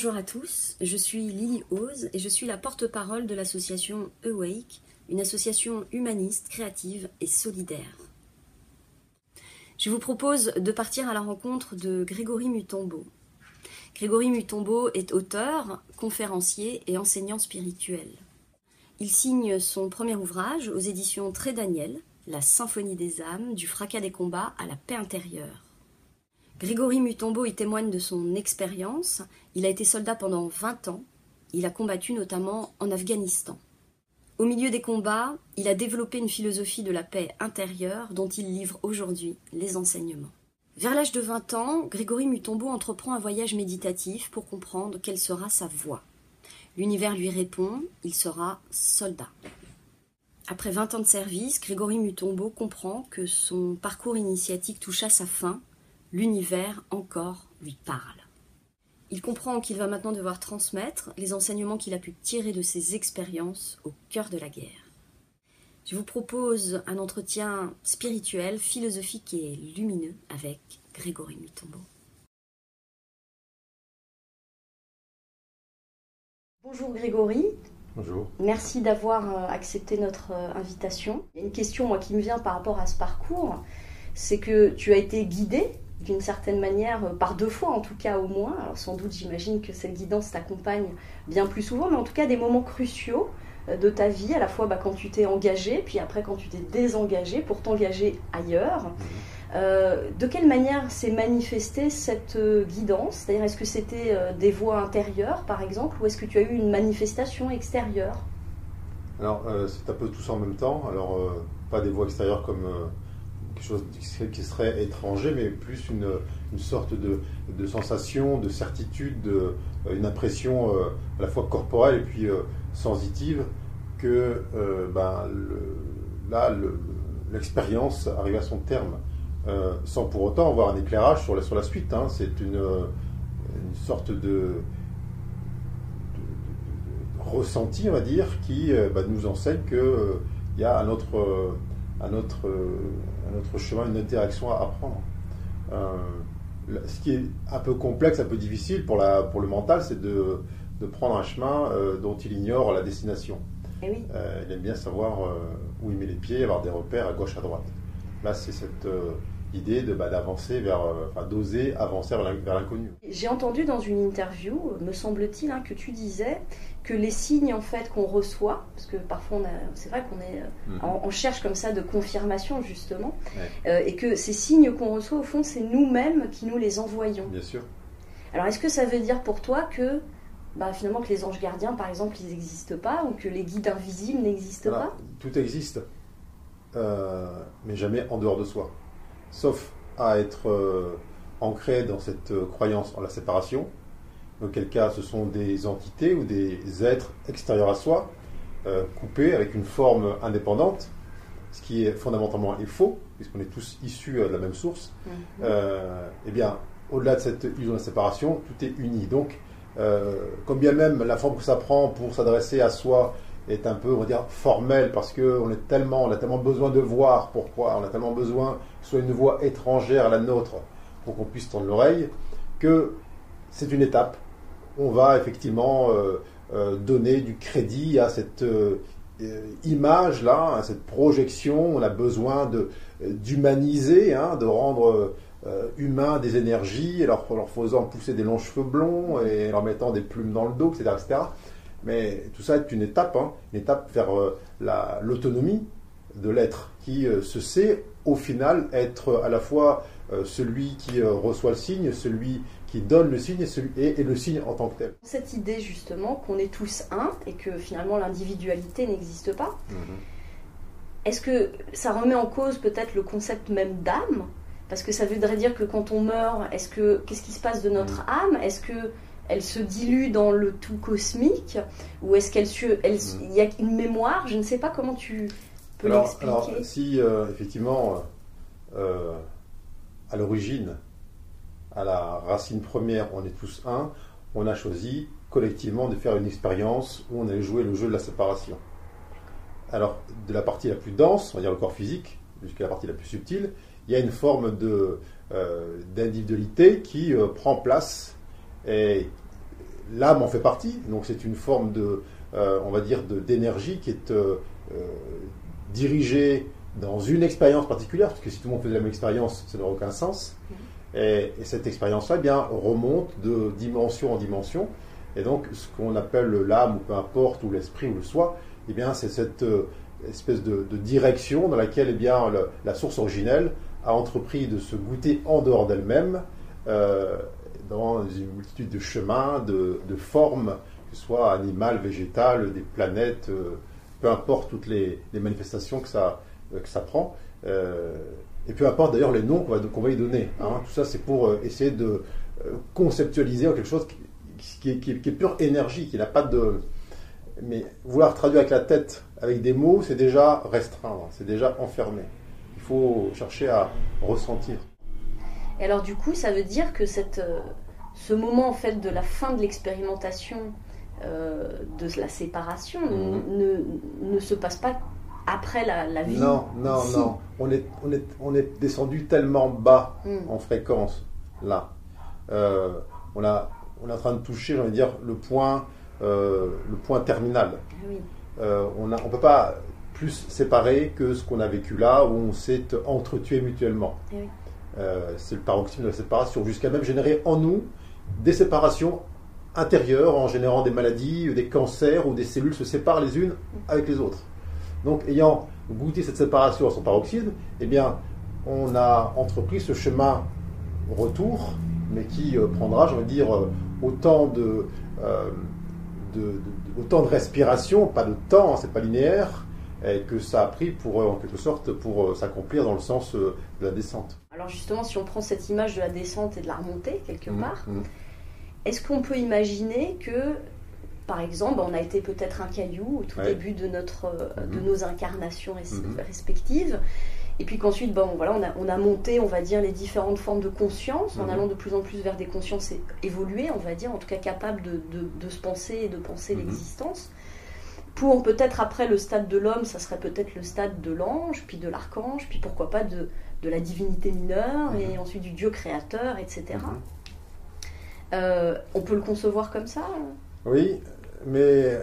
Bonjour à tous, je suis Lily Ose et je suis la porte-parole de l'association Awake, une association humaniste, créative et solidaire. Je vous propose de partir à la rencontre de Grégory Mutombo. Grégory Mutombo est auteur, conférencier et enseignant spirituel. Il signe son premier ouvrage aux éditions Très Daniel, La symphonie des âmes, du fracas des combats à la paix intérieure. Grégory Mutombo y témoigne de son expérience. Il a été soldat pendant 20 ans. Il a combattu notamment en Afghanistan. Au milieu des combats, il a développé une philosophie de la paix intérieure dont il livre aujourd'hui les enseignements. Vers l'âge de 20 ans, Grégory Mutombo entreprend un voyage méditatif pour comprendre quelle sera sa voie. L'univers lui répond, il sera soldat. Après 20 ans de service, Grégory Mutombo comprend que son parcours initiatique touche à sa fin l'univers encore lui parle. Il comprend qu'il va maintenant devoir transmettre les enseignements qu'il a pu tirer de ses expériences au cœur de la guerre. Je vous propose un entretien spirituel, philosophique et lumineux avec Grégory Mutombo. Bonjour Grégory. Bonjour. Merci d'avoir euh, accepté notre euh, invitation. Il y a une question qui me vient par rapport à ce parcours, c'est que tu as été guidé d'une certaine manière, euh, par deux fois en tout cas au moins. Alors sans doute j'imagine que cette guidance t'accompagne bien plus souvent, mais en tout cas des moments cruciaux euh, de ta vie, à la fois bah, quand tu t'es engagé, puis après quand tu t'es désengagé pour t'engager ailleurs. Mhm. Euh, de quelle manière s'est manifestée cette guidance? C'est-à-dire est-ce que c'était des voix intérieures par exemple, ou est-ce que tu as eu une manifestation extérieure? Alors c'est un peu tout ça en même temps. Alors pas des voix extérieures comme quelque chose qui serait étranger, mais plus une, une sorte de, de, sensation, de certitude, de, euh, une impression euh, à la fois corporelle et puis euh, sensitive que ben, là, l'expérience arrive à son terme, sans pour autant avoir un éclairage sur la, sur la suite. Hein. C'est une, une sorte de, ressenti, on va dire, qui ben, nous enseigne qu'il il y a un autre à notre, à notre chemin, une interaction à apprendre. Euh, ce qui est un peu complexe, un peu difficile pour, la, pour le mental, c'est de, de, prendre un chemin euh, dont il ignore la destination. Eh oui. euh, il aime bien savoir euh, où il met les pieds, avoir des repères à gauche, à droite. Là, c'est cette euh, idée de bah, d'avancer vers, enfin, d'oser avancer vers l'inconnu. J'ai entendu dans une interview, me semble-t-il, hein, que tu disais que les signes en fait qu'on reçoit, parce que parfois c'est vrai qu'on est, on, cherche comme ça de confirmation justement, euh, et que ces signes qu'on reçoit au fond c'est nous-mêmes qui nous les envoyons. Bien sûr. Alors est-ce que ça veut dire pour toi que bah, finalement que les anges gardiens par exemple ils n'existent pas ou que les guides invisibles n'existent pas? Tout existe, euh, mais jamais en dehors de soi, sauf à être euh, ancré dans cette croyance en la séparation auquel cas ce sont des entités ou des êtres extérieurs à soi, euh, coupés avec une forme indépendante, ce qui est fondamentalement est faux, puisqu'on est tous issus euh, de la même source. Mhm. Euh, eh bien, au-delà de cette illusion de séparation, tout est uni. Donc, comme bien même la forme que ça prend pour s'adresser à soi est un peu, on va dire, formelle, parce qu'on on a tellement besoin de voir pourquoi, on a tellement besoin que ce soit une voix étrangère à la nôtre pour qu'on puisse tendre l'oreille, que c'est une étape on va effectivement euh, euh, donner du crédit à cette euh, image là, à cette projection. On a besoin d'humaniser, hein, de rendre humain des énergies, leur, leur faisant pousser des longs cheveux blonds et leur mettant des plumes dans le dos, etc. etc. Mais tout ça est une étape, hein, une étape vers l'autonomie de l'être qui se sait au final être à la fois celui qui reçoit le signe, celui qui donne le signe et, le signe en tant que tel. Cette idée justement qu'on est tous un et que finalement l'individualité n'existe pas, mhm. est-ce que ça remet en cause peut-être le concept même d'âme? Parce que ça voudrait dire que quand on meurt, est-ce que qu'est-ce qui se passe de notre mhm. âme? Est-ce que elle se dilue dans le tout cosmique ou est-ce qu'elle elle, il y a une mémoire Je ne sais pas comment tu peux l'expliquer. Alors si euh, effectivement euh, à l'origine à la racine première, on est tous un, on a choisi collectivement de faire une expérience où on allait jouer le jeu de la séparation. Alors, de la partie la plus dense, on va dire le corps physique, jusqu'à la partie la plus subtile, il y a une forme de, euh, d'individualité qui euh, prend place et l'âme en fait partie, donc c'est une forme de, on va dire, d'énergie qui est dirigée dans une expérience particulière, parce que si tout le monde fait la même expérience, ça n'aurait aucun sens. Et, cette expérience-là, eh bien, remonte de dimension en dimension. Et donc, ce qu'on appelle l'âme, ou peu importe, ou l'esprit, ou le soi, eh bien, c'est cette euh, espèce de, direction dans laquelle, eh bien, la source originelle a entrepris de se goûter en dehors d'elle-même, euh, dans une multitude de chemins, de, formes, que ce soit animales, végétales, des planètes, euh, peu importe toutes les, manifestations que ça, que ça prend. Et peu importe d'ailleurs les noms qu'on va, y donner. Hein. Tout ça, c'est pour euh, essayer de euh, conceptualiser quelque chose qui, est, pure énergie, qui n'a pas de. Mais vouloir traduire avec la tête, avec des mots, c'est déjà restreindre, c'est déjà enfermé. Il faut chercher à ressentir. Et alors, du coup, ça veut dire que cette, euh, ce moment en fait de la fin de l'expérimentation, de la séparation, mhm. ne, ne se passe pas après la, vie Non, non, non. On est, on, est, on est descendu tellement bas hmm. en fréquence, là. Euh, on, a, on est en train de toucher, j'ai envie de dire, le point, euh, le point terminal. Ah euh, on ne on peut pas plus séparer que ce qu'on a vécu là, où on s'est entretué mutuellement. Ah c'est le paroxysme de la séparation, jusqu'à même générer en nous des séparations intérieures, en générant des maladies, des cancers, où des cellules se séparent les unes avec les autres. Donc, ayant goûté cette séparation à son paroxysme, eh bien, on a entrepris ce chemin retour, mais qui euh, prendra, je veux dire, euh, autant de, euh, autant de respiration, pas de temps, hein, c'est pas linéaire, que ça a pris pour, en quelque sorte, pour s'accomplir dans le sens de la descente. Alors justement, si on prend cette image de la descente et de la remontée quelque part, mmh. est-ce qu'on peut imaginer que par exemple, on a été peut-être un caillou au tout début de, notre, euh, de mhm. nos incarnations mhm. respectives. Et puis qu'ensuite, bon, voilà, on a, on a, monté, on va dire, les différentes formes de conscience, en mhm. allant de plus en plus vers des consciences évoluées, on va dire, en tout cas capables de, de, se penser et de penser l'existence. Pour peut-être après le stade de l'homme, ça serait peut-être le stade de l'ange, puis de l'archange, puis pourquoi pas de, de la divinité mineure, et ensuite du Dieu créateur, etc. Euh, on peut le concevoir comme ça hein Oui, mais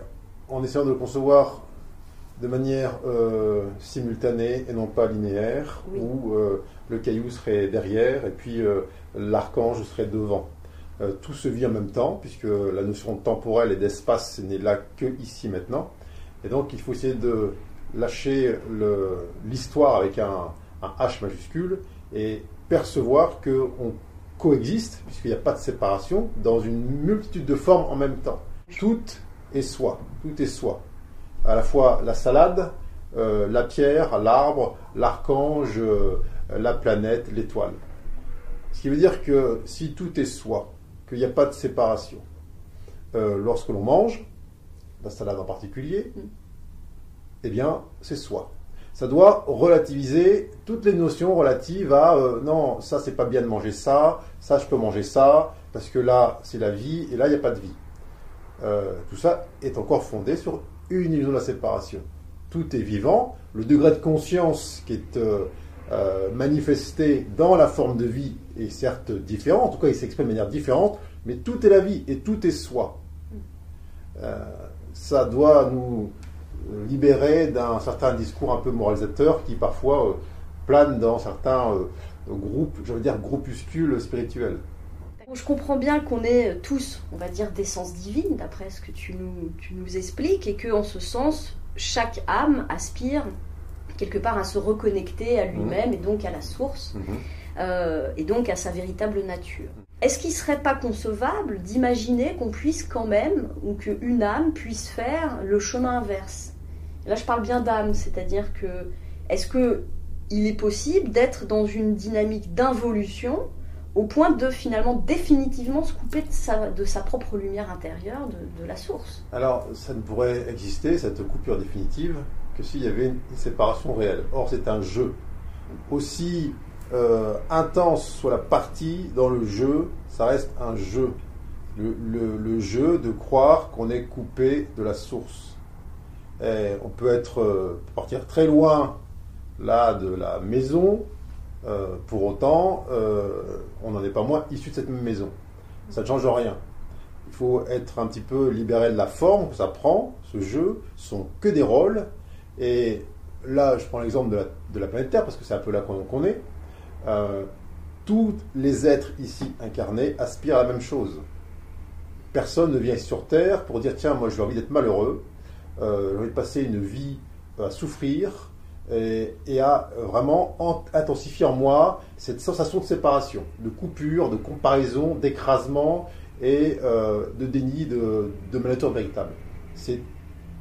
en essayant de le concevoir de manière euh, simultanée et non pas linéaire, où euh, le caillou serait derrière et puis euh, l'archange serait devant. tout se vit en même temps, puisque la notion temporelle et d'espace n'est là que ici maintenant. Et donc il faut essayer de lâcher l'histoire avec un, un, H majuscule et percevoir qu'on coexiste, puisqu'il n'y a pas de séparation, dans une multitude de formes en même temps. Toutes et soi. Tout est soi. À la fois la salade, euh, la pierre, l'arbre, l'archange, euh, la planète, l'étoile. Ce qui veut dire que si tout est soi, qu'il n'y a pas de séparation, euh, lorsque l'on mange, la salade en particulier, mm. eh bien, c'est soi. Ça doit relativiser toutes les notions relatives à non, ça c'est pas bien de manger ça, ça je peux manger ça, parce que là c'est la vie et là il n'y a pas de vie. Euh, tout ça est encore fondé sur une illusion de la séparation. Tout est vivant, le degré de conscience qui est euh, euh, manifesté dans la forme de vie est certes différent, en tout cas il s'exprime de manière différente, mais tout est la vie et tout est soi. ça doit nous libérer d'un certain discours un peu moralisateur qui parfois plane dans certains groupes, je veux dire groupuscules spirituels. Je comprends bien qu'on est tous, on va dire, d'essence divine, d'après ce que tu nous, tu nous expliques, et qu'en ce sens, chaque âme aspire quelque part à se reconnecter à lui-même et donc à la source, mhm. euh, et donc à sa véritable nature. Est-ce qu'il ne serait pas concevable d'imaginer qu'on puisse quand même, ou qu'une âme puisse faire le chemin inverse? Là, je parle bien d'âme, c'est-à-dire que est-ce qu'il est possible d'être dans une dynamique d'involution au point de finalement définitivement se couper de sa, de sa propre lumière intérieure, de, la source? Alors, ça ne pourrait exister, cette coupure définitive, que s'il y avait une, séparation réelle. Or, c'est un jeu. Aussi euh, intense soit la partie dans le jeu, ça reste un jeu. Le, jeu de croire qu'on est coupé de la source. On peut être euh, partir très loin là de la maison, euh, pour autant, euh, on n'en est pas moins issu de cette même maison. Ça ne change rien. il faut être un petit peu libéré de la forme que ça prend. Ce jeu sont que des rôles. Et là, je prends l'exemple de la, planète Terre parce que c'est un peu là qu'on est. Tous les êtres ici incarnés aspirent à la même chose. Personne ne vient sur Terre pour dire tiens, moi j'ai envie d'être malheureux, j'ai de passer une vie à souffrir et, à vraiment intensifier en moi cette sensation de séparation, de coupure, de comparaison, d'écrasement et euh, de déni de, ma nature véritable. C'est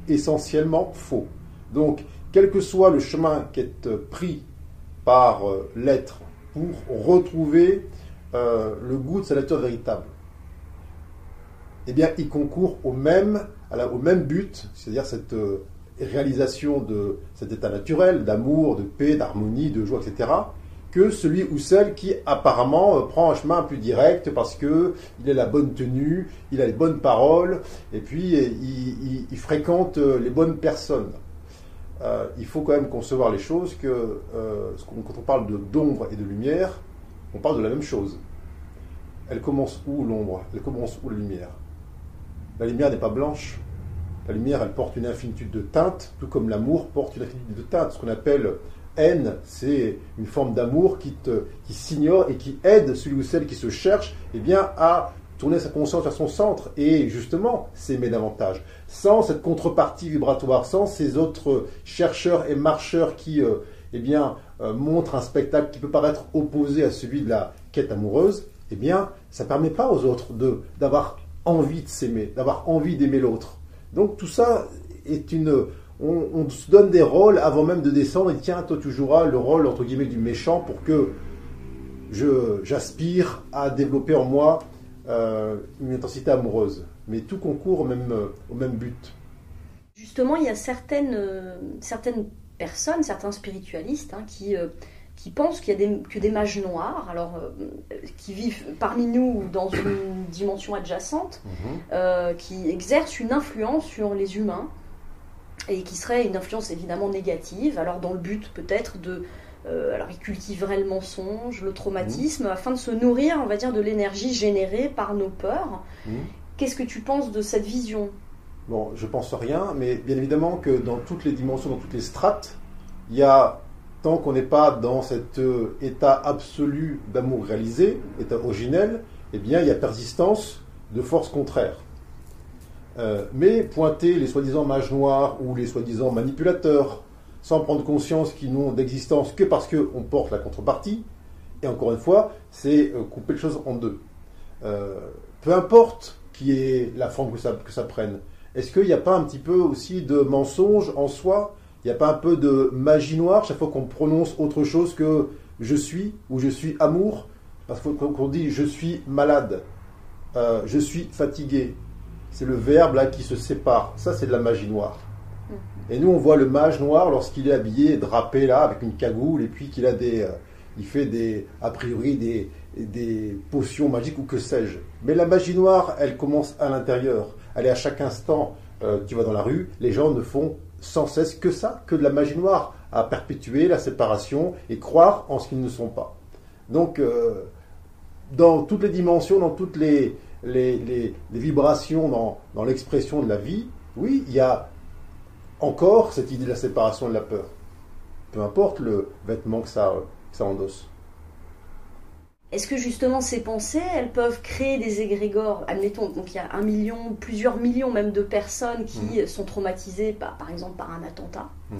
essentiellement faux. Donc, quel que soit le chemin qui est pris par euh, l'être pour retrouver euh, le goût de sa nature véritable, eh bien, il concourt au même, au même but, c'est-à-dire cette euh, réalisation de cet état naturel, d'amour, de paix, d'harmonie, de joie, etc., que celui ou celle qui apparemment euh, prend un chemin plus direct parce que il a la bonne tenue, il a les bonnes paroles, et puis il, fréquente les bonnes personnes. il faut quand même concevoir les choses que quand on parle d'ombre et de lumière, on parle de la même chose. Elle commence où l'ombre? Elle commence où la lumière? La lumière n'est pas blanche. La lumière, elle porte une infinitude de teintes, tout comme l'amour porte une infinitude de teintes. Ce qu'on appelle haine, c'est une forme d'amour qui, qui s'ignore et qui aide celui ou celle qui se cherche eh bien, à tourner sa conscience vers son centre et justement s'aimer davantage. Sans cette contrepartie vibratoire, sans ces autres chercheurs et marcheurs qui euh, eh bien, euh, montrent un spectacle qui peut paraître opposé à celui de la quête amoureuse, eh bien, ça ne permet pas aux autres d'avoir envie de s'aimer, d'avoir envie d'aimer l'autre. Donc tout ça est une... On, se donne des rôles avant même de descendre et tiens, toi tu joueras le rôle entre guillemets du méchant pour que j'aspire à développer en moi euh, une intensité amoureuse. Mais tout concourt au même, au même but. Justement, il y a certaines, euh, certaines personnes, certains spiritualistes, hein, qui, euh, qui pensent qu'il y a des, que des mages noirs, alors euh, qui vivent parmi nous dans une dimension adjacente, mhm. euh, qui exercent une influence sur les humains et qui serait une influence évidemment négative. Alors dans le but peut-être de alors ils cultiveraient le mensonge, le traumatisme, mhm. afin de se nourrir, on va dire, de l'énergie générée par nos peurs. Mhm. Qu'est-ce que tu penses de cette vision? Bon, je pense rien, mais bien évidemment que dans toutes les dimensions, dans toutes les strates, il y a, qu'on n'est pas dans cet euh, état absolu d'amour réalisé, état originel, eh bien, il y a persistance de forces contraires. Euh, mais pointer les soi-disant mages noirs ou les soi-disant manipulateurs, sans prendre conscience qu'ils n'ont d'existence que parce qu'on porte la contrepartie, et encore une fois, c'est euh, couper les choses en deux. peu importe qui est la forme que ça, que ça prenne. Est-ce qu'il n'y a pas un petit peu aussi de mensonge en soi Il n'y a pas un peu de magie noire chaque fois qu'on prononce autre chose que je suis ou je suis amour? Parce qu'on dit je suis malade, euh, je suis fatigué. C'est le verbe là qui se sépare. Ça, c'est de la magie noire. Mm. Et nous, on voit le mage noir lorsqu'il est habillé, drapé là, avec une cagoule, et puis qu'il a des, euh, il fait des, a priori des, des potions magiques ou que sais-je. Mais la magie noire, elle commence à l'intérieur. Allez, à chaque instant, euh, tu vas dans la rue, les gens ne font sans cesse que ça, que de la magie noire, à perpétuer la séparation et croire en ce qu'ils ne sont pas. Donc, euh, dans toutes les dimensions, dans toutes les, vibrations, dans, l'expression de la vie, oui, il y a encore cette idée de la séparation et de la peur. Peu importe le vêtement que que ça endosse. Est-ce que justement ces pensées, elles peuvent créer des égrégores? Admettons, donc il y a un million, plusieurs millions même de personnes qui mhm. sont traumatisées par, par exemple par un attentat. Mhm.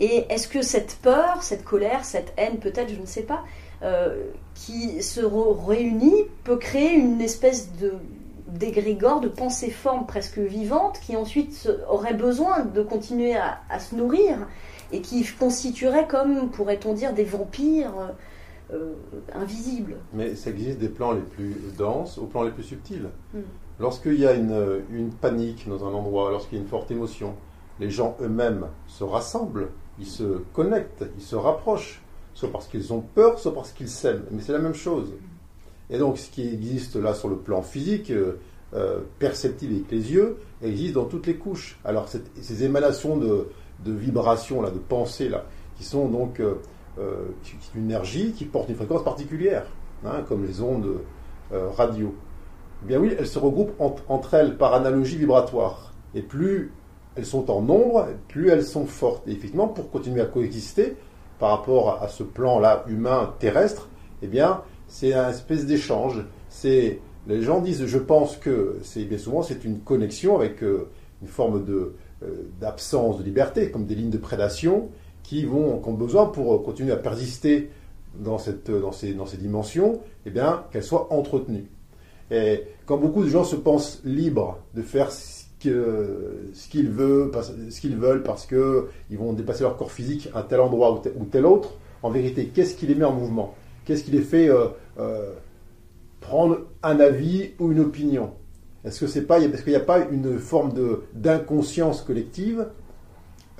Et est-ce que cette peur, cette colère, cette haine peut-être, je ne sais pas, euh, qui se réunit peut créer une espèce de d'égrégore, de pensée forme presque vivante qui ensuite aurait besoin de continuer à, à se nourrir et qui constituerait comme, pourrait-on dire, des vampires euh, invisible. Mais ça existe des plans les plus denses aux plans les plus subtils. Hmm. Lorsqu'il y a une, une, panique dans un endroit, lorsqu'il y a une forte émotion, les gens eux-mêmes se rassemblent, ils se connectent, ils se rapprochent, soit parce qu'ils ont peur, soit parce qu'ils s'aiment. Mais c'est la même chose. Et donc ce qui existe là sur le plan physique, euh, euh perceptible avec les yeux, existe dans toutes les couches. Alors ces émanations de, de vibrations, là, de pensées, là, qui sont donc euh, euh, une énergie qui porte une fréquence particulière, hein, comme les ondes euh, radio. Eh bien oui, elles se regroupent entre elles par analogie vibratoire. Et plus elles sont en nombre, plus elles sont fortes. Et effectivement, pour continuer à coexister par rapport à ce plan-là humain terrestre, eh bien, c'est un espèce d'échange. Les gens disent, je pense que c'est bien souvent c'est une connexion avec euh, une forme euh, d'absence de liberté, comme des lignes de prédation qui vont ont besoin pour continuer à persister dans cette dans ces dans ces dimensions, eh bien qu'elles soient entretenues. Et quand beaucoup de gens se pensent libres de faire ce qu'ils veulent, parce qu'ils vont dépasser leur corps physique à tel endroit ou tel, autre. En vérité, qu'est-ce qui les met en mouvement? Qu'est-ce qui les fait euh, euh, prendre un avis ou une opinion? Est-ce que c'est qu'il n'y a pas une forme d'inconscience collective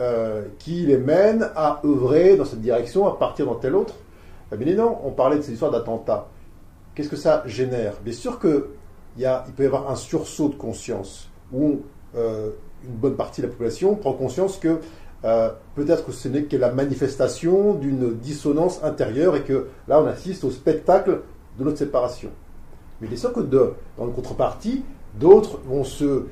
euh, qui les mène à œuvrer dans cette direction, à partir dans telle autre eh non, on parlait de ces histoires d'attentats. Qu'est-ce que ça génère? Bien sûr que il, il peut y avoir un sursaut de conscience où euh, une bonne partie de la population prend conscience que euh, peut-être que ce n'est que la manifestation d'une dissonance intérieure et que là on assiste au spectacle de notre séparation. Mais il est sûr que dans le contrepartie, d'autres vont se euh,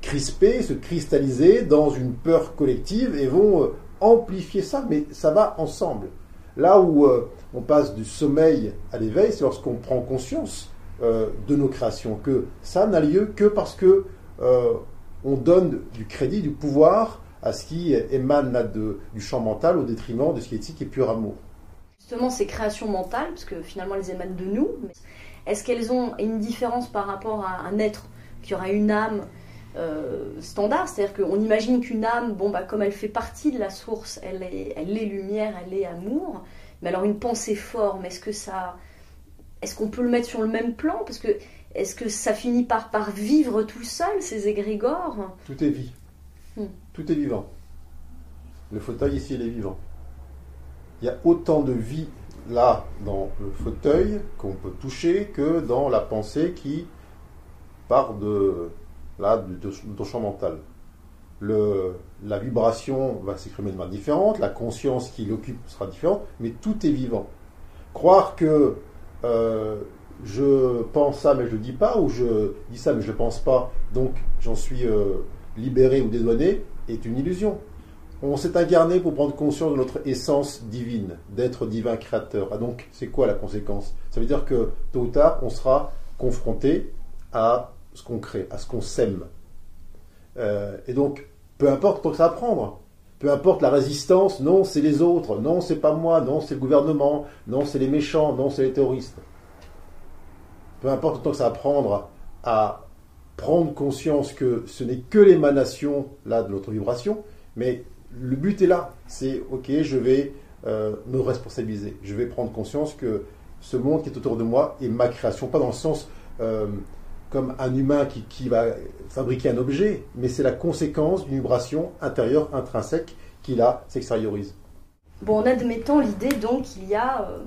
crisper, se cristalliser dans une peur collective et vont amplifier ça, mais ça va ensemble. Là où on passe du sommeil à l'éveil, c'est lorsqu'on prend conscience de nos créations, que ça n'a lieu que parce que on donne du crédit, du pouvoir à ce qui émane du champ mental au détriment de ce qui est éthique et pur amour. Justement, ces créations mentales, parce que finalement elles émanent de nous, est-ce qu'elles ont une différence par rapport à un être qui aura une âme euh, standard C'est-à-dire qu'on imagine qu'une âme, bon, bah, comme elle fait partie de la source, elle est, elle est lumière, elle est amour, mais alors une pensée forme, est-ce que ça. Est-ce qu'on peut le mettre sur le même plan? Parce que est-ce que ça finit par, par vivre tout seul, ces égrégores? Tout est vie. Hmm. Tout est vivant. Le fauteuil ici, il est vivant. Il y a autant de vie là dans le fauteuil qu'on peut toucher que dans la pensée qui part de là de, ton champ mental. Le, la vibration va s'exprimer de manière différente, la conscience qui l'occupe sera différente, mais tout est vivant. Croire que euh, je pense ça mais je ne dis pas, ou je dis ça mais je ne pense pas, donc j'en suis euh, libéré ou dédouané, est une illusion. On s'est incarné pour prendre conscience de notre essence divine, d'être divin créateur. Ah donc, c'est quoi la conséquence? Ça veut dire que tôt ou tard, on sera confronté à ce qu'on crée, à ce qu'on sème. Euh, et donc, peu importe tant que ça va prendre, peu importe la résistance, non, c'est les autres, non, c'est pas moi, non, c'est le gouvernement, non, c'est les méchants, non, c'est les terroristes. Peu importe temps que ça va prendre à prendre conscience que ce n'est que l'émanation là de notre vibration, mais le but est là, c'est ok, je vais euh, me responsabiliser, je vais prendre conscience que ce monde qui est autour de moi est ma création, pas dans le sens euh, comme un humain qui, qui, va fabriquer un objet, mais c'est la conséquence d'une vibration intérieure intrinsèque qui là s'extériorise. Bon, en admettant l'idée donc qu'il y a euh,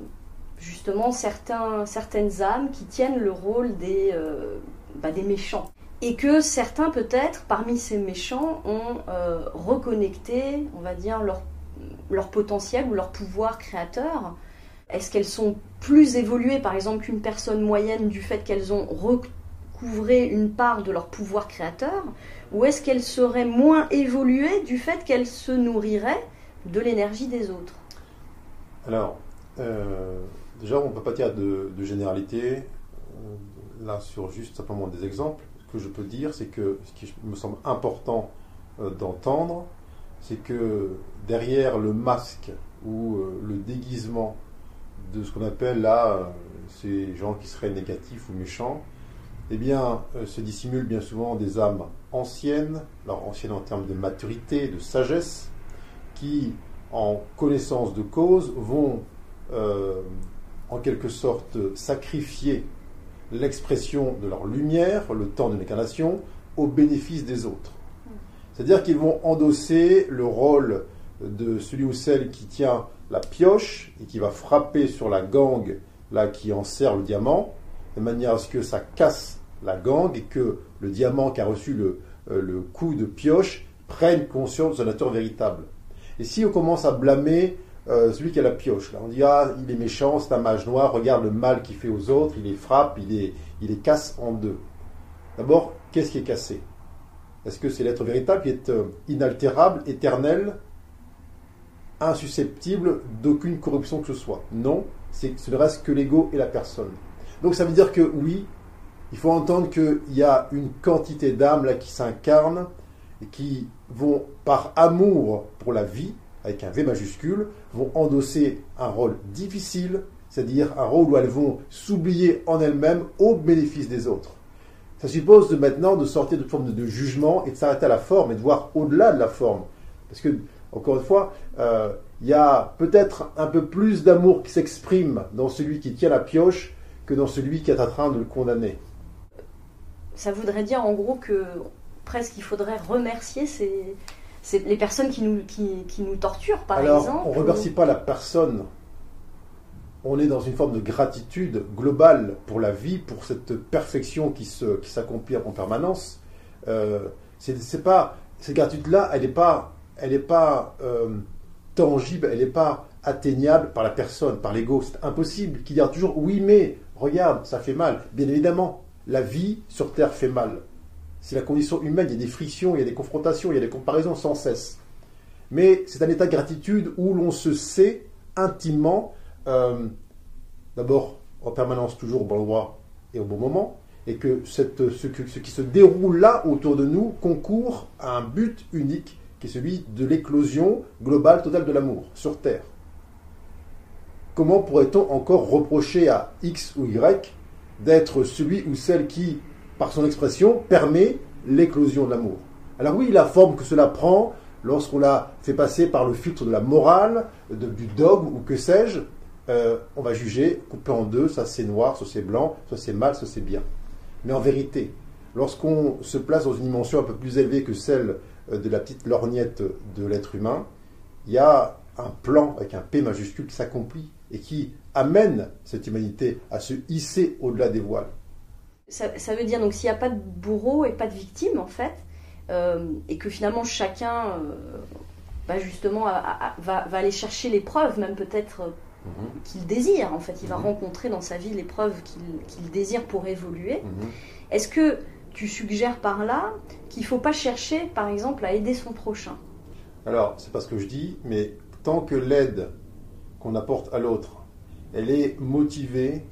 justement certains, certaines âmes qui tiennent le rôle des, euh, bah, des méchants. Et que certains, peut-être, parmi ces méchants, ont euh, reconnecté, on va dire, leur, leur potentiel ou leur pouvoir créateur. Est-ce qu'elles sont plus évoluées, par exemple, qu'une personne moyenne du fait qu'elles ont recouvré une part de leur pouvoir créateur Ou est-ce qu'elles seraient moins évoluées du fait qu'elles se nourriraient de l'énergie des autres? Alors, euh, Déjà, on ne peut pas dire de, généralité, là, sur juste simplement des exemples. Ce que je peux dire, c'est que ce qui me semble important euh, d'entendre, c'est que derrière le masque ou euh, le déguisement de ce qu'on appelle là ces gens qui seraient négatifs ou méchants, eh bien, se dissimulent bien souvent des âmes anciennes, alors anciennes en termes de maturité, de sagesse, qui, en connaissance de cause, vont en quelque sorte sacrifier l'expression de leur lumière, le temps de l'incarnation, au bénéfice des autres. C'est-à-dire qu'ils vont endosser le rôle de celui ou celle qui tient la pioche et qui va frapper sur la gangue là qui enserre le diamant, de manière à ce que ça casse la gangue et que le diamant qui a reçu le, euh, le coup de pioche prenne conscience de sa nature véritable. Et si on commence à blâmer euh, celui qui a la pioche. On dit Ah, il est méchant, c'est un mage noir, regarde le mal qu'il fait aux autres, il les frappe, il les, il les casse en deux. D'abord, qu'est-ce qui est cassé? Est-ce que c'est l'être véritable qui est euh, inaltérable, éternel, insusceptible d'aucune corruption que ce soit? Non, ce ne reste que l'ego et la personne. Donc ça veut dire que oui, il faut entendre qu'il y a une quantité d'âmes là qui s'incarnent et qui vont, par amour pour la vie, avec un V majuscule, vont endosser un rôle difficile, c'est-à-dire un rôle où elles vont s'oublier en elles-mêmes au bénéfice des autres. Ça suppose maintenant de sortir de forme de jugement et de s'arrêter à la forme et de voir au-delà de la forme. Parce que, encore une fois, euh, il y a peut-être un peu plus d'amour qui s'exprime dans celui qui tient la pioche que dans celui qui est en train de le condamner. Ça voudrait dire en gros que presque il faudrait remercier ces, les personnes qui nous, qui, qui nous torturent, par Alors, exemple. On ne remercie pas la personne. On est dans une forme de gratitude globale pour la vie, pour cette perfection qui, se, qui s'accomplit en permanence. Euh, c'est, pas, cette gratitude-là, elle n'est pas, elle est pas euh, tangible, elle n'est pas atteignable par la personne, par l'ego. C'est impossible. Qui dira toujours oui, mais regarde, ça fait mal. Bien évidemment, la vie sur Terre fait mal. C'est la condition humaine, il y a des frictions, il y a des confrontations, il y a des comparaisons sans cesse. Mais c'est un état de gratitude où l'on se sait intimement, euh, d'abord en permanence toujours au bon endroit et au bon moment, et que ce, ce, qui se déroule là autour de nous concourt à un but unique, qui est celui de l'éclosion globale totale de l'amour sur Terre. Comment pourrait-on encore reprocher à X ou Y d'être celui ou celle qui, par son expression, permet l'éclosion de l'amour. Alors oui, la forme que cela prend, lorsqu'on l'a fait passer par le filtre de la morale, du dogme ou que sais-je, euh, on va juger, couper en deux, ça c'est noir, ça c'est blanc, ça c'est mal, ça c'est bien. Mais en vérité, lorsqu'on se place dans une dimension un peu plus élevée que celle euh, de la petite lorgnette de l'être humain, il y a un plan avec un P majuscule qui s'accomplit et qui amène cette humanité à se hisser au-delà des voiles. Ça, veut dire donc s'il n'y a pas de bourreau et pas de victime en fait, euh, et que finalement chacun euh, bah, justement va, aller chercher les preuves, même peut-être euh, mhm. qu'il désire en fait, il va mhm. rencontrer dans sa vie les preuves qu'il désire pour évoluer. Mhm. Est-ce que tu suggères par là qu'il ne faut pas chercher par exemple à aider son prochain? Alors c'est pas ce que je dis, mais tant que l'aide qu'on apporte à l'autre, elle est motivée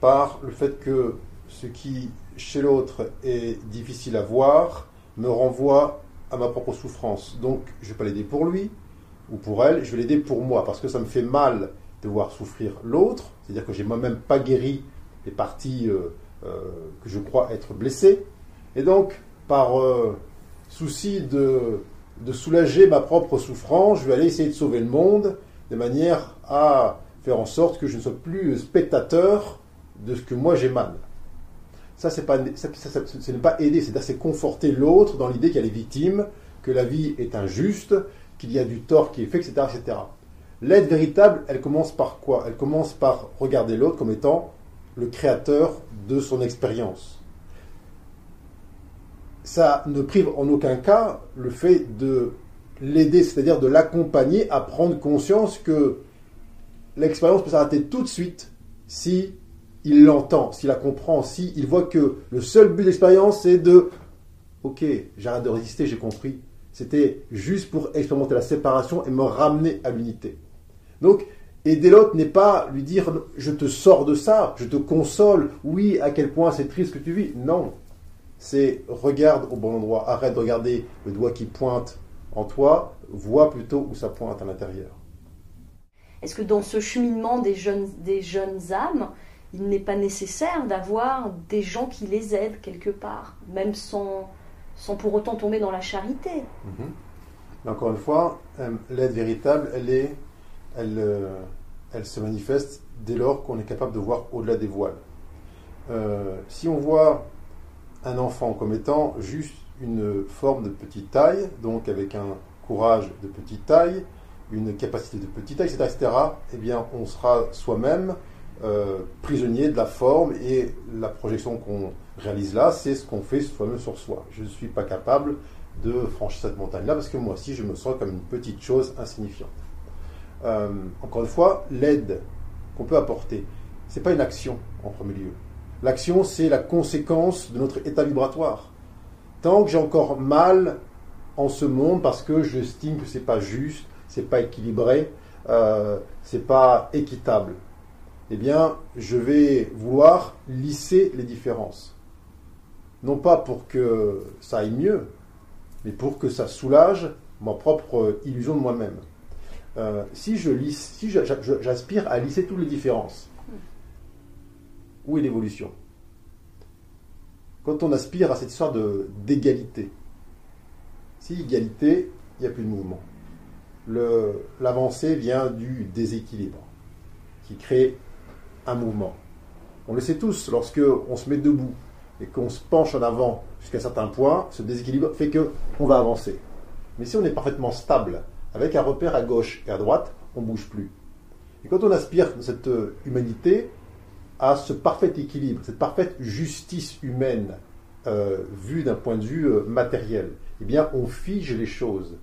par le fait que ce qui chez l'autre est difficile à voir me renvoie à ma propre souffrance. Donc je ne vais pas l'aider pour lui ou pour elle, je vais l'aider pour moi parce que ça me fait mal de voir souffrir l'autre, c'est-à-dire que j'ai moi-même pas guéri les parties euh, euh, que je crois être blessées. Et donc, par euh, souci de, de soulager ma propre souffrance, je vais aller essayer de sauver le monde de manière à faire en sorte que je ne sois plus spectateur de ce que moi j'émane. Ça, c'est pas, ce n'est pas aider, c'est conforter l'autre dans l'idée qu'elle est victime, que la vie est injuste, qu'il y a du tort qui est fait, etc. etc. L'aide véritable, elle commence par quoi? Elle commence par regarder l'autre comme étant le créateur de son expérience. Ça ne prive en aucun cas le fait de l'aider, c'est-à-dire de l'accompagner à prendre conscience que l'expérience peut s'arrêter tout de suite si il l'entend, s'il la comprend, si il voit que le seul but de l'expérience c'est de ok, j'arrête de résister, j'ai compris. C'était juste pour expérimenter la séparation et me ramener à l'unité. Donc, aider l'autre n'est pas lui dire je te sors de ça, je te console, oui, à quel point c'est triste que tu vis. Non. C'est regarde au bon endroit, arrête de regarder le doigt qui pointe en toi, vois plutôt où ça pointe à l'intérieur. Est-ce que dans ce cheminement des jeunes, âmes, il n'est pas nécessaire d'avoir des gens qui les aident quelque part, même sans, pour autant tomber dans la charité? Mhm. Encore une fois, euh, l'aide véritable, euh, elle se manifeste dès lors qu'on est capable de voir au-delà des voiles. Euh, si on voit un enfant comme étant juste une forme de petite taille, donc avec un courage de petite taille, une capacité de petite taille, etc., etc., eh bien, on sera soi-même euh, prisonnier de la forme et la projection qu'on réalise là, c'est ce qu'on fait soi-même sur soi. Je ne suis pas capable de franchir cette montagne-là parce que moi aussi, je me sens comme une petite chose insignifiante. Euh, encore une fois, l'aide qu'on peut apporter, c'est pas une action en premier lieu. L'action, c'est la conséquence de notre état vibratoire. Tant que j'ai encore mal en ce monde parce que j'estime que c'est pas juste, c'est pas équilibré, euh, c'est pas équitable, eh bien, je vais vouloir lisser les différences. Non pas pour que ça aille mieux, mais pour que ça soulage ma propre illusion de moi-même. Euh, si je lisse, si j'aspire à lisser toutes les différences, où est l'évolution? Quand on aspire à cette histoire d'égalité, si égalité, il n'y a plus de mouvement. L'avancée vient du déséquilibre qui crée un mouvement. On le sait tous, lorsque on se met debout et qu'on se penche en avant jusqu'à un certain point, ce déséquilibre fait que on va avancer. Mais si on est parfaitement stable, avec un repère à gauche et à droite, on ne bouge plus. Et quand on aspire cette euh, humanité à ce parfait équilibre, cette parfaite justice humaine euh, vue d'un point de vue euh, matériel, eh bien, on fige les choses.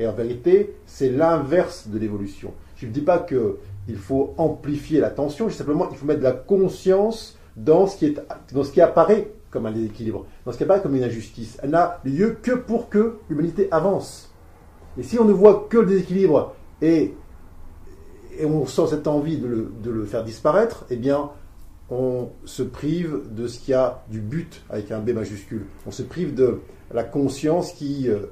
Et en vérité, c'est l'inverse de l'évolution. Je ne dis pas qu'il faut amplifier la tension, simplement il faut mettre de la conscience dans ce qui, est, dans ce qui apparaît comme un déséquilibre, dans ce qui apparaît comme une injustice. Elle n'a lieu que pour que l'humanité avance. Et si on ne voit que le déséquilibre et, et on sent cette envie de le, de le, faire disparaître, eh bien, on se prive de ce qu'il y a du but avec un B majuscule. On se prive de la conscience qui euh,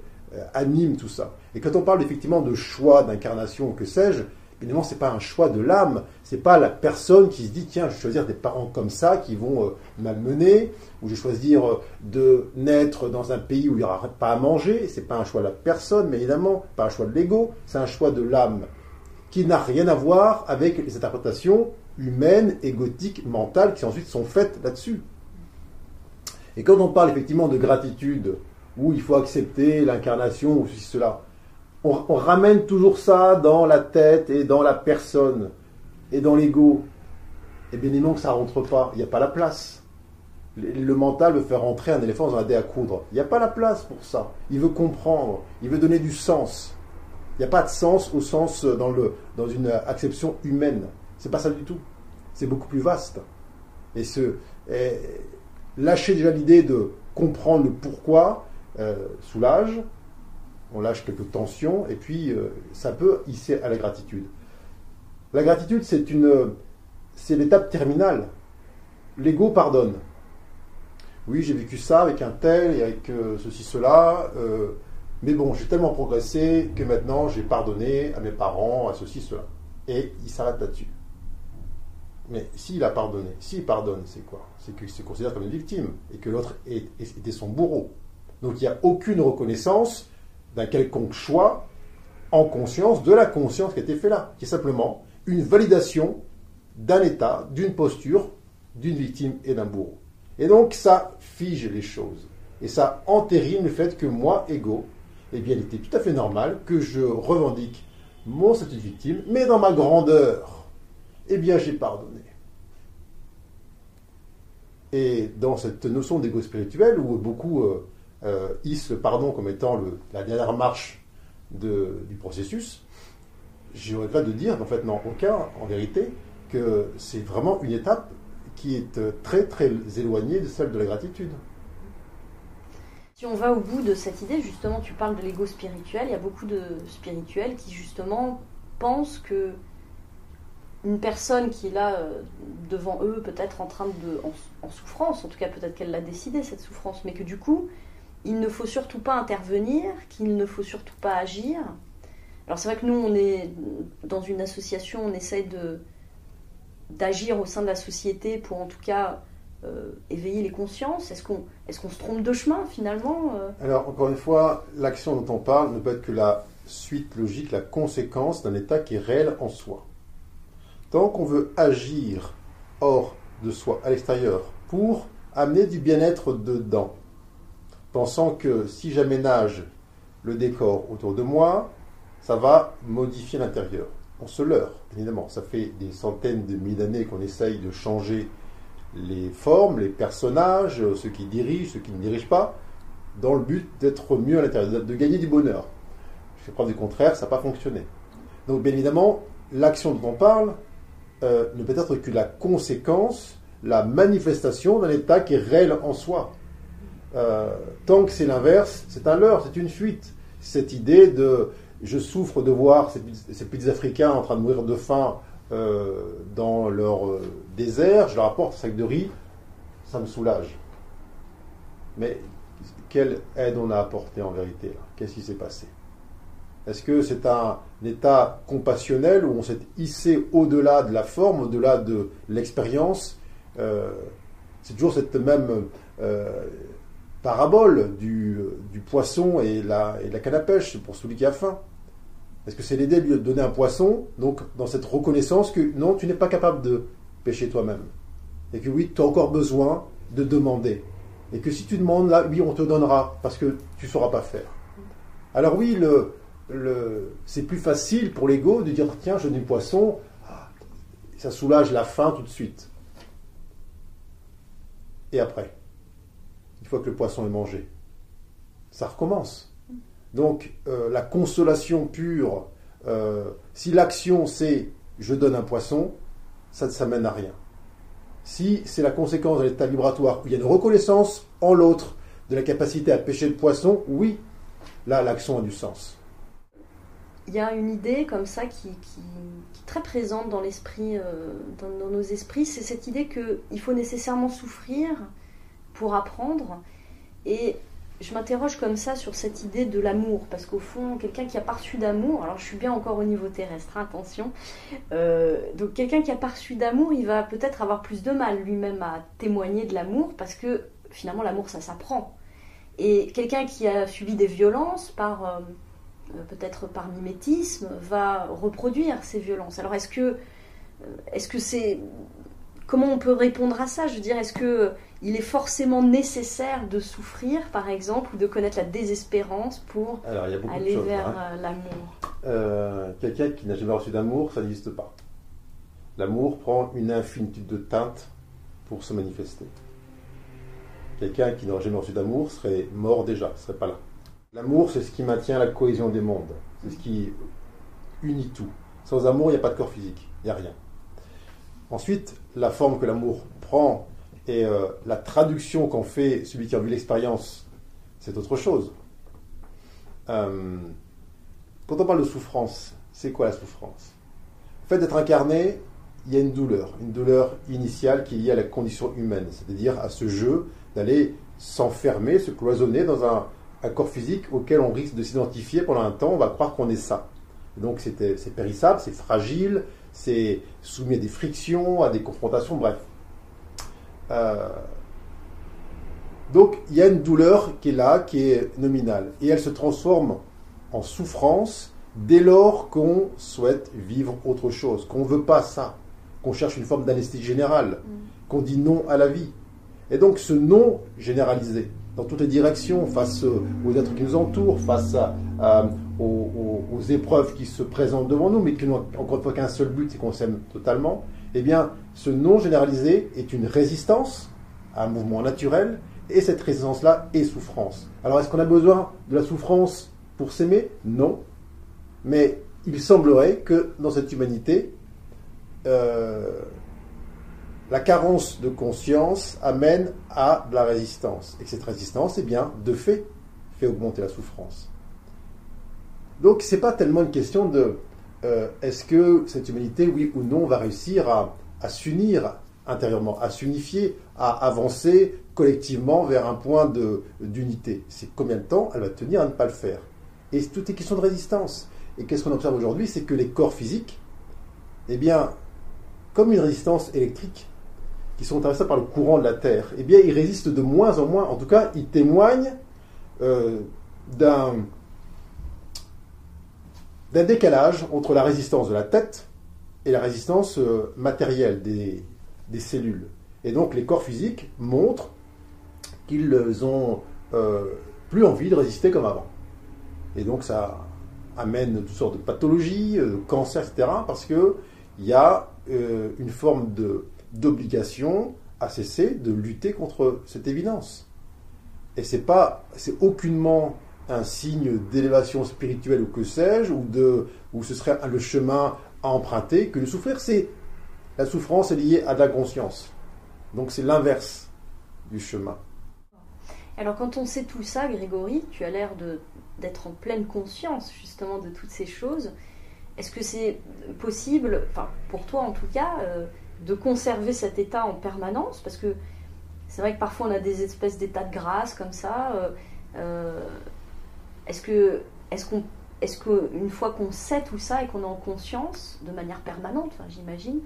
anime tout ça. Et quand on parle effectivement de choix d'incarnation, que sais-je, évidemment, ce n'est pas un choix de l'âme, ce n'est pas la personne qui se dit tiens, je vais choisir des parents comme ça qui vont euh, m'amener, ou je vais choisir euh, de naître dans un pays où il n'y aura pas à manger. Ce n'est pas un choix de la personne, mais évidemment, pas un choix de l'ego, c'est un choix de l'âme qui n'a rien à voir avec les interprétations humaines, égotiques, mentales qui ensuite sont faites là-dessus. Et quand on parle effectivement de gratitude, où il faut accepter l'incarnation ou ceci, cela, on, ramène toujours ça dans la tête et dans la personne et dans l'ego. Et bien évidemment que ça rentre pas, il n'y a pas la place. Le, mental veut faire rentrer un éléphant dans un dé à coudre. Il n'y a pas la place pour ça. Il veut comprendre, il veut donner du sens. Il n'y a pas de sens au sens dans, le, dans une acception humaine. C'est pas ça du tout. C'est beaucoup plus vaste. Et, ce, lâcher déjà l'idée de comprendre le pourquoi euh, soulage, on lâche quelques tensions, et puis euh, ça peut hisser à la gratitude. La gratitude, c'est une, c'est l'étape terminale. L'ego pardonne. Oui, j'ai vécu ça avec un tel et avec euh, ceci, cela, euh, mais bon, j'ai tellement progressé que maintenant j'ai pardonné à mes parents, à ceci, cela. Et il s'arrête là-dessus. Mais s'il a pardonné, s'il pardonne, c'est quoi? C'est qu'il se considère comme une victime et que l'autre était son bourreau. Donc il n'y a aucune reconnaissance d'un quelconque choix en conscience de la conscience qui a été fait là, qui est simplement une validation d'un état, d'une posture, d'une victime et d'un bourreau. Et donc ça fige les choses. Et ça entérine le fait que moi, ego, eh bien, il était tout à fait normal que je revendique mon statut de victime, mais dans ma grandeur, eh bien, j'ai pardonné. Et dans cette notion d'ego spirituel, où beaucoup euh, euh, hisse le pardon comme étant la dernière marche du processus, j'aurais pas de dire qu'en fait, non, aucun, en vérité, que c'est vraiment une étape qui est euh, très très éloignée de celle de la gratitude. Si on va au bout de cette idée, justement, tu parles de l'ego spirituel, il y a beaucoup de spirituels qui justement pensent que une personne qui est là euh, devant eux, peut-être en train de en souffrance, en tout cas peut-être qu'elle l'a décidé cette souffrance, mais que du coup, il ne faut surtout pas intervenir, qu'il ne faut surtout pas agir. Alors c'est vrai que nous, on est dans une association, on essaye de d'agir au sein de la société pour en tout cas euh, éveiller les consciences Est-ce qu'on est se trompe de chemin finalement euh? Alors encore une fois, l'action dont on parle ne peut être que la suite logique, la conséquence d'un état qui est réel en soi. Tant qu'on veut agir hors de soi, à l'extérieur, pour amener du bien-être dedans, pensant que si j'aménage le décor autour de moi, ça va modifier l'intérieur. On se leurre, évidemment. Ça fait des centaines de milliers d'années qu'on essaye de changer les formes, les personnages, ceux qui dirigent, ceux qui ne dirigent pas, dans le but d'être mieux à l'intérieur, de gagner du bonheur. Je fais preuve du contraire, ça n'a pas fonctionné. Donc, bien évidemment, l'action dont on parle euh, ne peut être que la conséquence la manifestation d'un état qui est réel en soi. Euh, tant que c'est l'inverse, c'est un leurre, c'est une fuite. Cette idée de je souffre de voir ces, petits Africains en train de mourir de faim euh, dans leur euh, désert, je leur apporte un sac de riz, ça me soulage. Mais quelle aide on a apporté en vérité Qu'est-ce qui s'est passé? Est-ce que c'est un, état compassionnel où on s'est hissé au-delà de la forme, au-delà de l'expérience? C'est toujours cette même parabole du, poisson et la, la canne à pêche pour celui qui a faim. Est-ce que c'est l'aider de lui donner un poisson, donc dans cette reconnaissance que non, tu n'es pas capable de pêcher toi-même. Et que oui, tu as encore besoin de demander. Et que si tu demandes, là, oui, on te donnera, parce que tu ne sauras pas faire. Alors oui, c'est plus facile pour l'ego de dire, tiens, je donne du poisson, ah, ça soulage la faim tout de suite. Et après fois que le poisson est mangé. Ça recommence. Donc euh, la consolation pure, euh, si l'action c'est je donne un poisson, ça ne s'amène à rien. Si c'est la conséquence de l'état vibratoire où il y a une reconnaissance en l'autre de la capacité à pêcher le poisson, oui, là l'action a du sens. Il y a une idée comme ça qui, est très présente dans l'esprit, euh, dans, dans, nos esprits, c'est cette idée qu'il faut nécessairement souffrir pour apprendre. Et je m'interroge comme ça sur cette idée de l'amour, parce qu'au fond, quelqu'un qui a pas reçu d'amour, alors je suis bien encore au niveau terrestre, hein, attention, euh, donc quelqu'un qui a pas reçu d'amour, il va peut-être avoir plus de mal lui-même à témoigner de l'amour, parce que finalement l'amour ça s'apprend. Et quelqu'un qui a subi des violences par euh, euh, peut-être par mimétisme va reproduire ces violences. Alors est-ce que est-ce que c'est comment on peut répondre à ça? Je veux dire, est-ce que il est forcément nécessaire de souffrir, par exemple, ou de connaître la désespérance pour aller vers hein. euh, l'amour euh, Quelqu'un qui n'a jamais reçu d'amour, ça n'existe pas. L'amour prend une infinitude de teintes pour se manifester. Quelqu'un qui n'aurait jamais reçu d'amour serait mort déjà, ne serait pas là. L'amour, c'est ce qui maintient la cohésion des mondes, c'est ce qui unit tout. Sans amour, il n'y a pas de corps physique, il n'y a rien. Ensuite, la forme que l'amour prend et euh, la traduction qu'en fait celui qui a vu l'expérience, c'est autre chose. Euh, quand on parle de souffrance, c'est quoi la souffrance? Le fait d'être incarné, il y a une douleur, une douleur initiale qui est liée à la condition humaine, c'est-à-dire à ce jeu d'aller s'enfermer, se cloisonner dans un, corps physique auquel on risque de s'identifier pendant un temps, on va croire qu'on est ça. donc c'est périssable, c'est fragile, c'est soumis à des frictions, à des confrontations, bref. Euh, donc il y a une douleur qui est là, qui est nominale, et elle se transforme en souffrance dès lors qu'on souhaite vivre autre chose, qu'on ne veut pas ça, qu'on cherche une forme d'anesthésie générale, mm. qu'on dit non à la vie. Et donc ce non généralisé, dans toutes les directions, face aux êtres qui nous entourent, face aux, aux, épreuves qui se présentent devant nous, mais qui n'ont encore une fois qu'un seul but, c'est qu'on s'aime totalement, eh bien, ce non généralisé est une résistance à un mouvement naturel, et cette résistance-là est souffrance. Alors, est-ce qu'on a besoin de la souffrance pour s'aimer? Non. Mais il semblerait que dans cette humanité, euh, la carence de conscience amène à de la résistance. Et cette résistance, eh bien, de fait, fait augmenter la souffrance. Donc, ce n'est pas tellement une question de euh, est-ce que cette humanité, oui ou non, va réussir à, s'unir intérieurement, à s'unifier, à avancer collectivement vers un point d'unité? C'est combien de temps elle va tenir à ne pas le faire? Et tout est question de résistance. Et qu'est-ce qu'on observe aujourd'hui C'est que les corps physiques, eh bien, comme une résistance électrique, qui sont intéressés par le courant de la Terre, eh bien, ils résistent de moins en moins. En tout cas, ils témoignent euh, d'un d'un décalage entre la résistance de la tête et la résistance euh, matérielle des, cellules. Et donc les corps physiques montrent qu'ils ont euh, plus envie de résister comme avant. Et donc ça amène toutes sortes de pathologies, euh, de cancers, etc. Parce qu'il y a une forme d'obligation à cesser de lutter contre cette évidence. Et c'est pas, c'est aucunement un signe d'élévation spirituelle ou que sais-je, ou, de, ou ce serait le chemin à emprunter que de souffrir. C'est la souffrance est liée à de la conscience. Donc c'est l'inverse du chemin. Alors quand on sait tout ça, Grégory, tu as l'air d'être en pleine conscience justement de toutes ces choses. Est-ce que c'est possible, enfin pour toi en tout cas, euh, de conserver cet état en permanence? Parce que c'est vrai que parfois on a des espèces d'états de grâce comme ça. Euh, euh, est-ce que, est-ce qu'on, est-ce qu'une fois qu'on sait tout ça et qu'on est en conscience de manière permanente, j'imagine,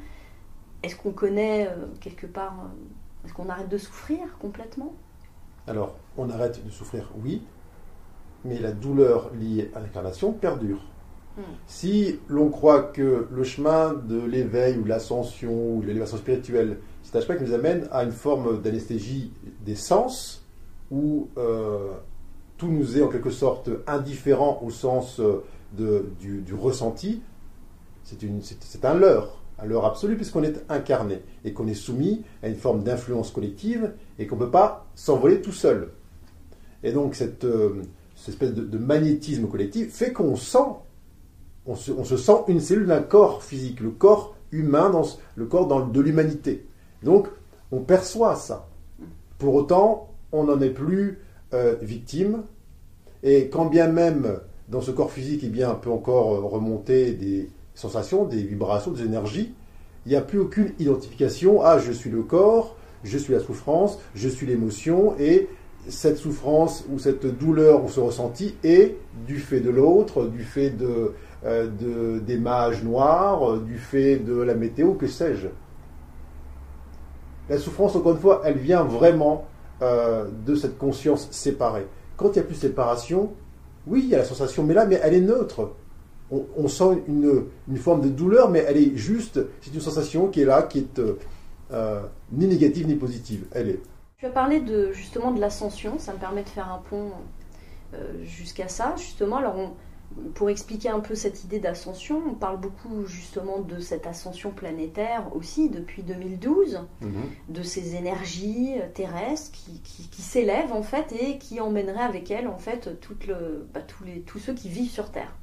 est-ce qu'on connaît quelque part, est-ce qu'on arrête de souffrir complètement? Alors, on arrête de souffrir, oui, mais la douleur liée à l'incarnation perdure. Hmm. Si l'on croit que le chemin de l'éveil ou de l'ascension ou de l'élévation spirituelle, c'est un chemin qui nous amène à une forme d'anesthésie des sens, où euh, tout nous est en quelque sorte indifférent au sens euh, de, du, ressenti, c'est un leurre, un leurre absolu puisqu'on est incarné et qu'on est soumis à une forme d'influence collective et qu'on ne peut pas s'envoler tout seul. Et donc cette, euh, espèce de, magnétisme collectif fait qu'on sent on se, sent une cellule d'un corps physique, le corps humain, dans, le corps dans, de l'humanité. Donc, on perçoit ça. Pour autant, on n'en est plus euh, victime. Et quand bien même dans ce corps physique, eh peut encore euh, remonter des sensations, des vibrations, des énergies, il n'y a plus aucune identification. Ah, je suis le corps, je suis la souffrance, je suis l'émotion, et cette souffrance ou cette douleur ou ce ressenti est du fait de l'autre, du fait de, euh, de, des mages noirs, euh, du fait de la météo, que sais-je. La souffrance, encore une fois, elle vient vraiment de cette conscience séparée. Quand il n'y a plus de séparation, oui, il y a la sensation, mais là, mais elle est neutre. On, sent une, une, forme de douleur, mais elle est juste, c'est une sensation qui est là, qui est ni négative ni positive. Elle est. Tu as parlé de, justement de l'ascension, ça me permet de faire un pont jusqu'à ça. Justement, alors pour expliquer un peu cette idée d'ascension, on parle beaucoup justement de cette ascension planétaire aussi depuis 2012, mhm. de ces énergies terrestres qui, s'élèvent en fait et qui emmèneraient avec elles en fait le, bah, tous, les, tous ceux qui vivent sur Terre.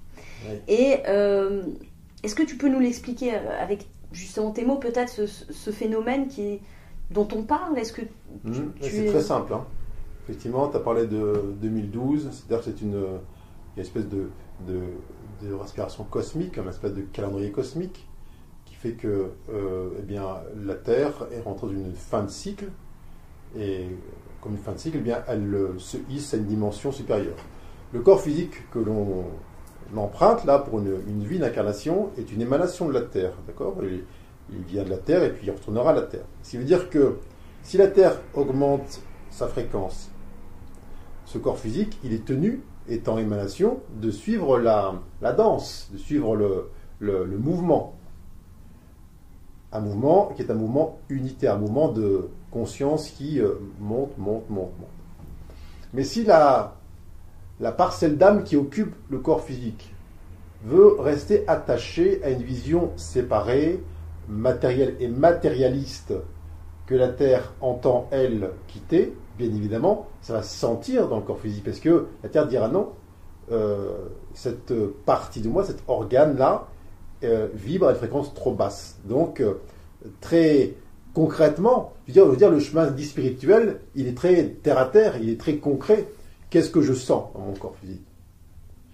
Et euh, est-ce que tu peux nous l'expliquer euh, avec justement tes mots peut-être ce, phénomène qui dont on parle? Est-ce que mhm. c'est très simple. Hein. Effectivement, tu as parlé de 2012, c'est-à-dire c'est une espèce de de, respiration cosmique, un espèce de calendrier cosmique, qui fait que euh, eh bien, la Terre est rentrée dans une fin de cycle, et comme une fin de cycle, eh bien, elle se hisse à une dimension supérieure. Le corps physique que l'on emprunte là pour une, vie d'incarnation est une émanation de la Terre, d'accord? Il, il, vient de la Terre et puis il retournera à la Terre. Ce qui veut dire que si la Terre augmente sa fréquence, ce corps physique, il est tenu étant émanation, de suivre la, danse, de suivre le, mouvement. Un mouvement qui est un mouvement unitaire, un mouvement de conscience qui euh, monte, monte, monte, monte. Mais si la parcelle d'âme qui occupe le corps physique veut rester attachée à une vision séparée, matérielle et matérialiste que la Terre entend, elle, quitter, bien évidemment, ça va se sentir dans le corps physique, parce que la Terre dira non, euh, cette partie de moi, cet organe-là, euh, vibre à une fréquence trop basse. Donc, euh, très concrètement, je veux, dire, le chemin dit spirituel, il est très terre à terre, il est très concret. Qu'est-ce que je sens dans mon corps physique?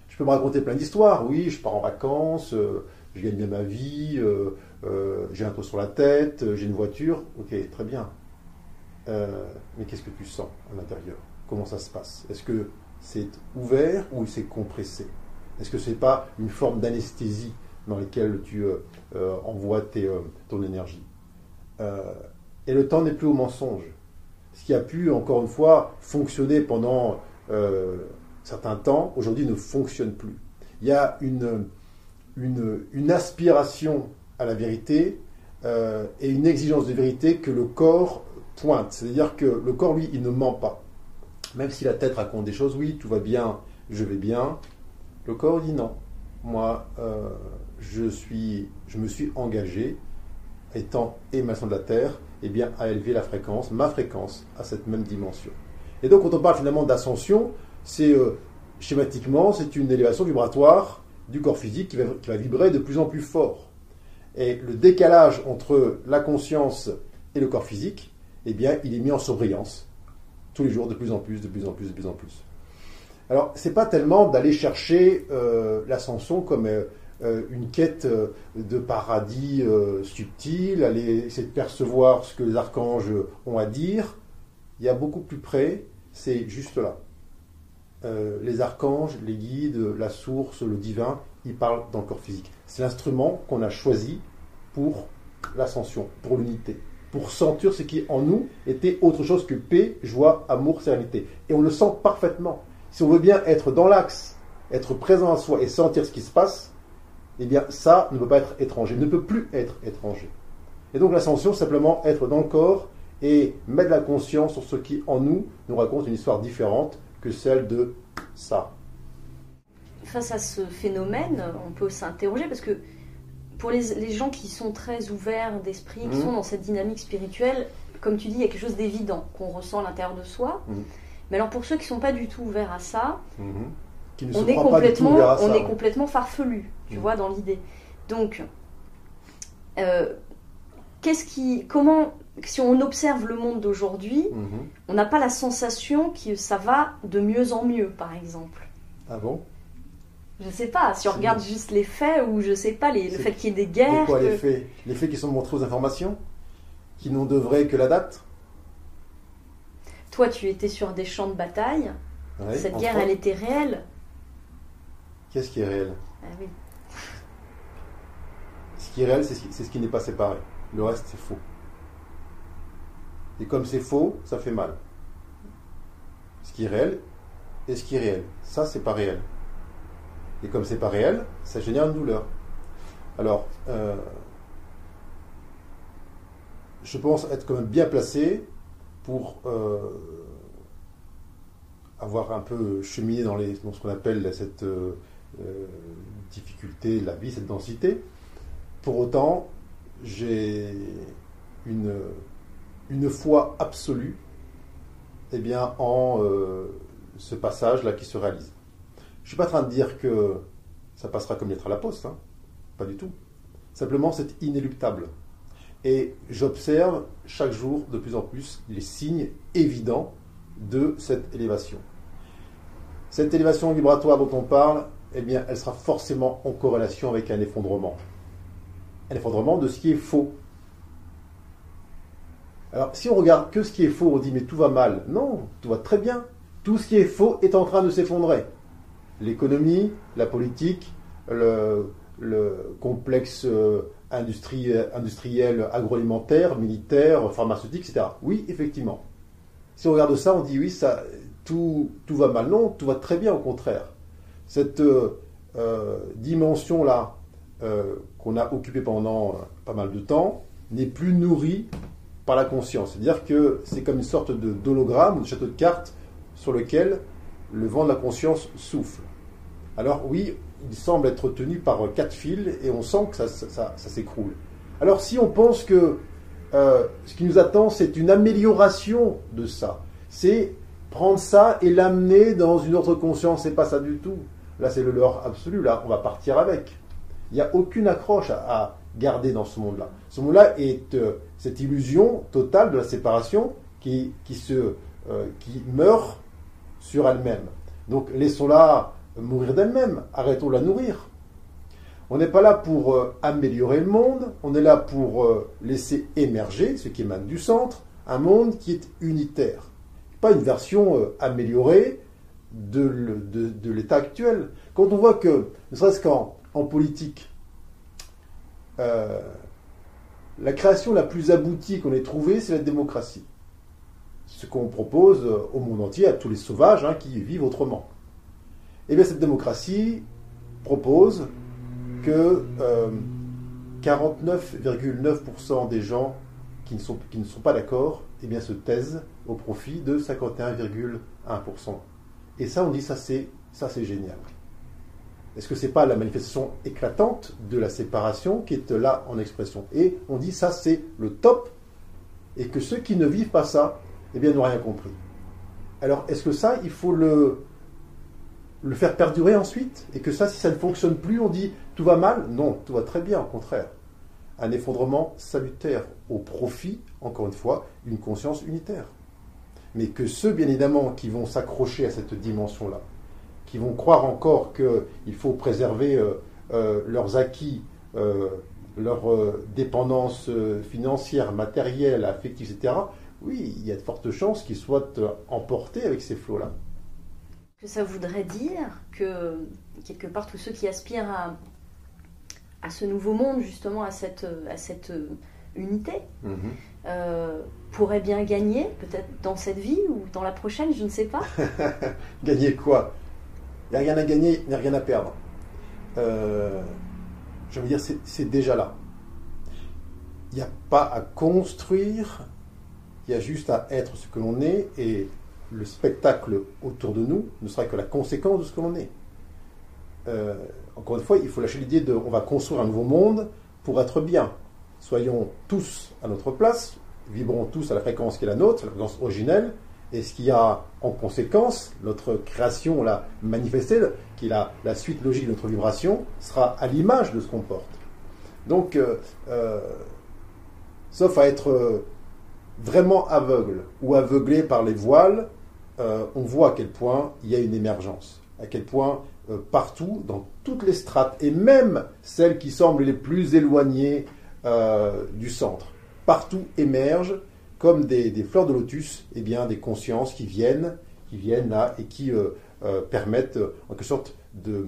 Je peux me raconter plein d'histoires. Oui, je pars en vacances, je gagne bien ma vie, j'ai un toit sur la tête, j'ai une voiture, ok, très bien. Euh, mais qu'est-ce que tu sens à l'intérieur? Comment ça se passe? Est-ce que c'est ouvert ou c'est compressé? Est-ce que ce n'est pas une forme d'anesthésie dans laquelle tu envoies ton énergie? Et le temps n'est plus au mensonge. Ce qui a pu, encore une fois, fonctionner pendant certains temps, aujourd'hui ne fonctionne plus. Il y a une, aspiration à la vérité euh, et une exigence de vérité que le corps pointe. C'est-à-dire que le corps, lui, il ne ment pas. Même si la tête raconte des choses, oui, tout va bien, je vais bien, le corps dit non. Moi, euh, je, suis, je me suis engagé, étant émanation de la Terre, eh bien, à élever la fréquence, ma fréquence, à cette même dimension. Et donc, quand on parle finalement d'ascension, c'est euh, schématiquement, c'est une élévation vibratoire du corps physique qui va vibrer de plus en plus fort. Et le décalage entre la conscience et le corps physique, eh bien, il est mis en surbrillance tous les jours, de plus en plus, de plus en plus, de plus en plus. Alors, c'est pas tellement d'aller chercher euh, l'ascension comme euh, euh, une quête de paradis subtil, aller essayer de percevoir ce que les archanges ont à dire. Il y a beaucoup plus près, c'est juste là. les archanges, les guides, la source, le divin, ils parlent dans le corps physique. C'est l'instrument qu'on a choisi pour l'ascension, pour l'unité, pour sentir ce qui en nous était autre chose que paix, joie, amour, sérénité. Et on le sent parfaitement. Si on veut bien être dans l'axe, être présent à soi et sentir ce qui se passe, eh bien ça ne peut pas être étranger, ne peut plus être étranger. Et donc l'ascension, simplement être dans le corps et mettre la conscience sur ce qui en nous nous raconte une histoire différente que celle de ça. Face à ce phénomène, on peut s'interroger parce que pour les, gens qui sont très ouverts d'esprit, qui mmh. sont dans cette dynamique spirituelle, comme tu dis, il y a quelque chose d'évident qu'on ressent à l'intérieur de soi. Mmh. Mais alors pour ceux qui ne sont pas du tout ouverts à ça, mmh. on, est complètement, on est complètement farfelu, tu vois, dans l'idée. Donc, euh, qu'est-ce qui, comment, si on observe le monde d'aujourd'hui, on n'a pas la sensation que ça va de mieux en mieux, par exemple. Ah bon? Je sais pas, si on regarde juste les faits ou je sais pas, les, le fait qu'il y ait des guerres. Quoi, les faits Les faits qui sont montrés aux informations Qui n'ont de vrai que la date Toi, tu étais sur des champs de bataille. Cette guerre, elle était réelle. Qu'est-ce qui est réel ah, oui. Ce qui est réel, c'est ce qui n'est pas séparé. Le reste, c'est faux. Et comme c'est faux, ça fait mal. Ce qui est réel et ce qui est réel. Ça, c'est pas réel. Et comme c'est pas réel, ça génère une douleur. Alors, euh, je pense être quand même bien placé pour euh, avoir un peu cheminé dans, les, ce qu'on appelle cette euh, difficulté la vie, cette densité. Pour autant, j'ai une, une foi absolue eh bien, en ce passage-là qui se réalise. Je ne suis pas en train de dire que ça passera comme lettre à la poste, hein. pas du tout. Simplement, c'est inéluctable. Et j'observe chaque jour de plus en plus les signes évidents de cette élévation. Cette élévation vibratoire dont on parle, eh bien, elle sera forcément en corrélation avec un effondrement. Un effondrement de ce qui est faux. Alors, si on regarde que ce qui est faux, on dit mais tout va mal. Non, tout va très bien. Tout ce qui est faux est en train de s'effondrer l'économie, la politique, le, complexe euh, industriel, agroalimentaire, militaire, pharmaceutique, etc. Oui, effectivement. Si on regarde ça, on dit oui, ça, tout, tout va mal. Non, tout va très bien, au contraire. Cette euh, euh, dimension-là qu'on a occupée pendant pas mal de temps n'est plus nourrie par la conscience. C'est-à-dire que c'est comme une sorte de d'hologramme, de château de cartes sur lequel le vent de la conscience souffle. Alors oui, il semble être tenu par quatre fils et on sent que ça, s'écroule. Alors si on pense que euh, ce qui nous attend, c'est une amélioration de ça, c'est prendre ça et l'amener dans une autre conscience, c'est pas ça du tout. Là, c'est le leurre absolu, là, on va partir avec. Il n'y a aucune accroche à, garder dans ce monde-là. Ce monde-là est euh, cette illusion totale de la séparation qui, qui, se, euh, qui meurt sur elle-même. Donc laissons-la mourir d'elle-même, arrêtons la nourrir. On n'est pas là pour euh, améliorer le monde, on est là pour euh, laisser émerger ce qui émane du centre, un monde qui est unitaire. Pas une version euh, améliorée de, l'état actuel. Quand on voit que, ne serait-ce qu'en en politique, la création la plus aboutie qu'on ait trouvée, c'est la démocratie. Ce qu'on propose au monde entier, à tous les sauvages hein, qui vivent autrement. Eh bien, cette démocratie propose que 49,9% des gens qui ne sont, qui ne sont pas d'accord eh bien, se taisent au profit de 51,1%. Et ça, on dit, ça c'est, ça c'est génial. Est-ce que ce n'est pas la manifestation éclatante de la séparation qui est là en expression? Et on dit, ça c'est le top, et que ceux qui ne vivent pas ça, eh bien, n'ont rien compris. Alors, est-ce que ça, il faut le, le faire perdurer ensuite, et que ça, si ça ne fonctionne plus, on dit tout va mal? Non, tout va très bien, au contraire. un effondrement salutaire au profit, encore une fois, d'une conscience unitaire. Mais que ceux, bien évidemment, qui vont s'accrocher à cette dimension-là, qui vont croire encore qu'il faut préserver euh, euh, leurs acquis, euh, leur dépendance financière, matérielle, affective, etc., oui, il y a de fortes chances qu'ils soient emportés avec ces flots-là. Que ça voudrait dire que, quelque part, tous ceux qui aspirent à, à ce nouveau monde, justement, à cette, à cette unité, mhm. euh, pourrait bien gagner, peut-être dans cette vie ou dans la prochaine, je ne sais pas. gagner quoi? Il n'y a rien à gagner, il n'y a rien à perdre. Euh, je veux dire, c'est déjà là. Il n'y a pas à construire, il y a juste à être ce que l'on est et le spectacle autour de nous ne sera que la conséquence de ce que l'on est. Euh, encore une fois, il faut lâcher l'idée de on va construire un nouveau monde pour être bien. Soyons tous à notre place, vibrons tous à la fréquence qui est la nôtre, la fréquence originelle, et ce qui a en conséquence, notre création la manifestée, qui est la, suite logique de notre vibration, sera à l'image de ce qu'on porte. Donc, euh, euh, sauf à être vraiment aveugle ou aveuglé par les voiles, on voit à quel point il y a une émergence, à quel point euh, partout, dans toutes les strates, et même celles qui semblent les plus éloignées euh, du centre. Partout émergent, comme des, fleurs de lotus, eh bien, des consciences qui viennent, qui viennent là et qui euh, permettent, en quelque sorte, de,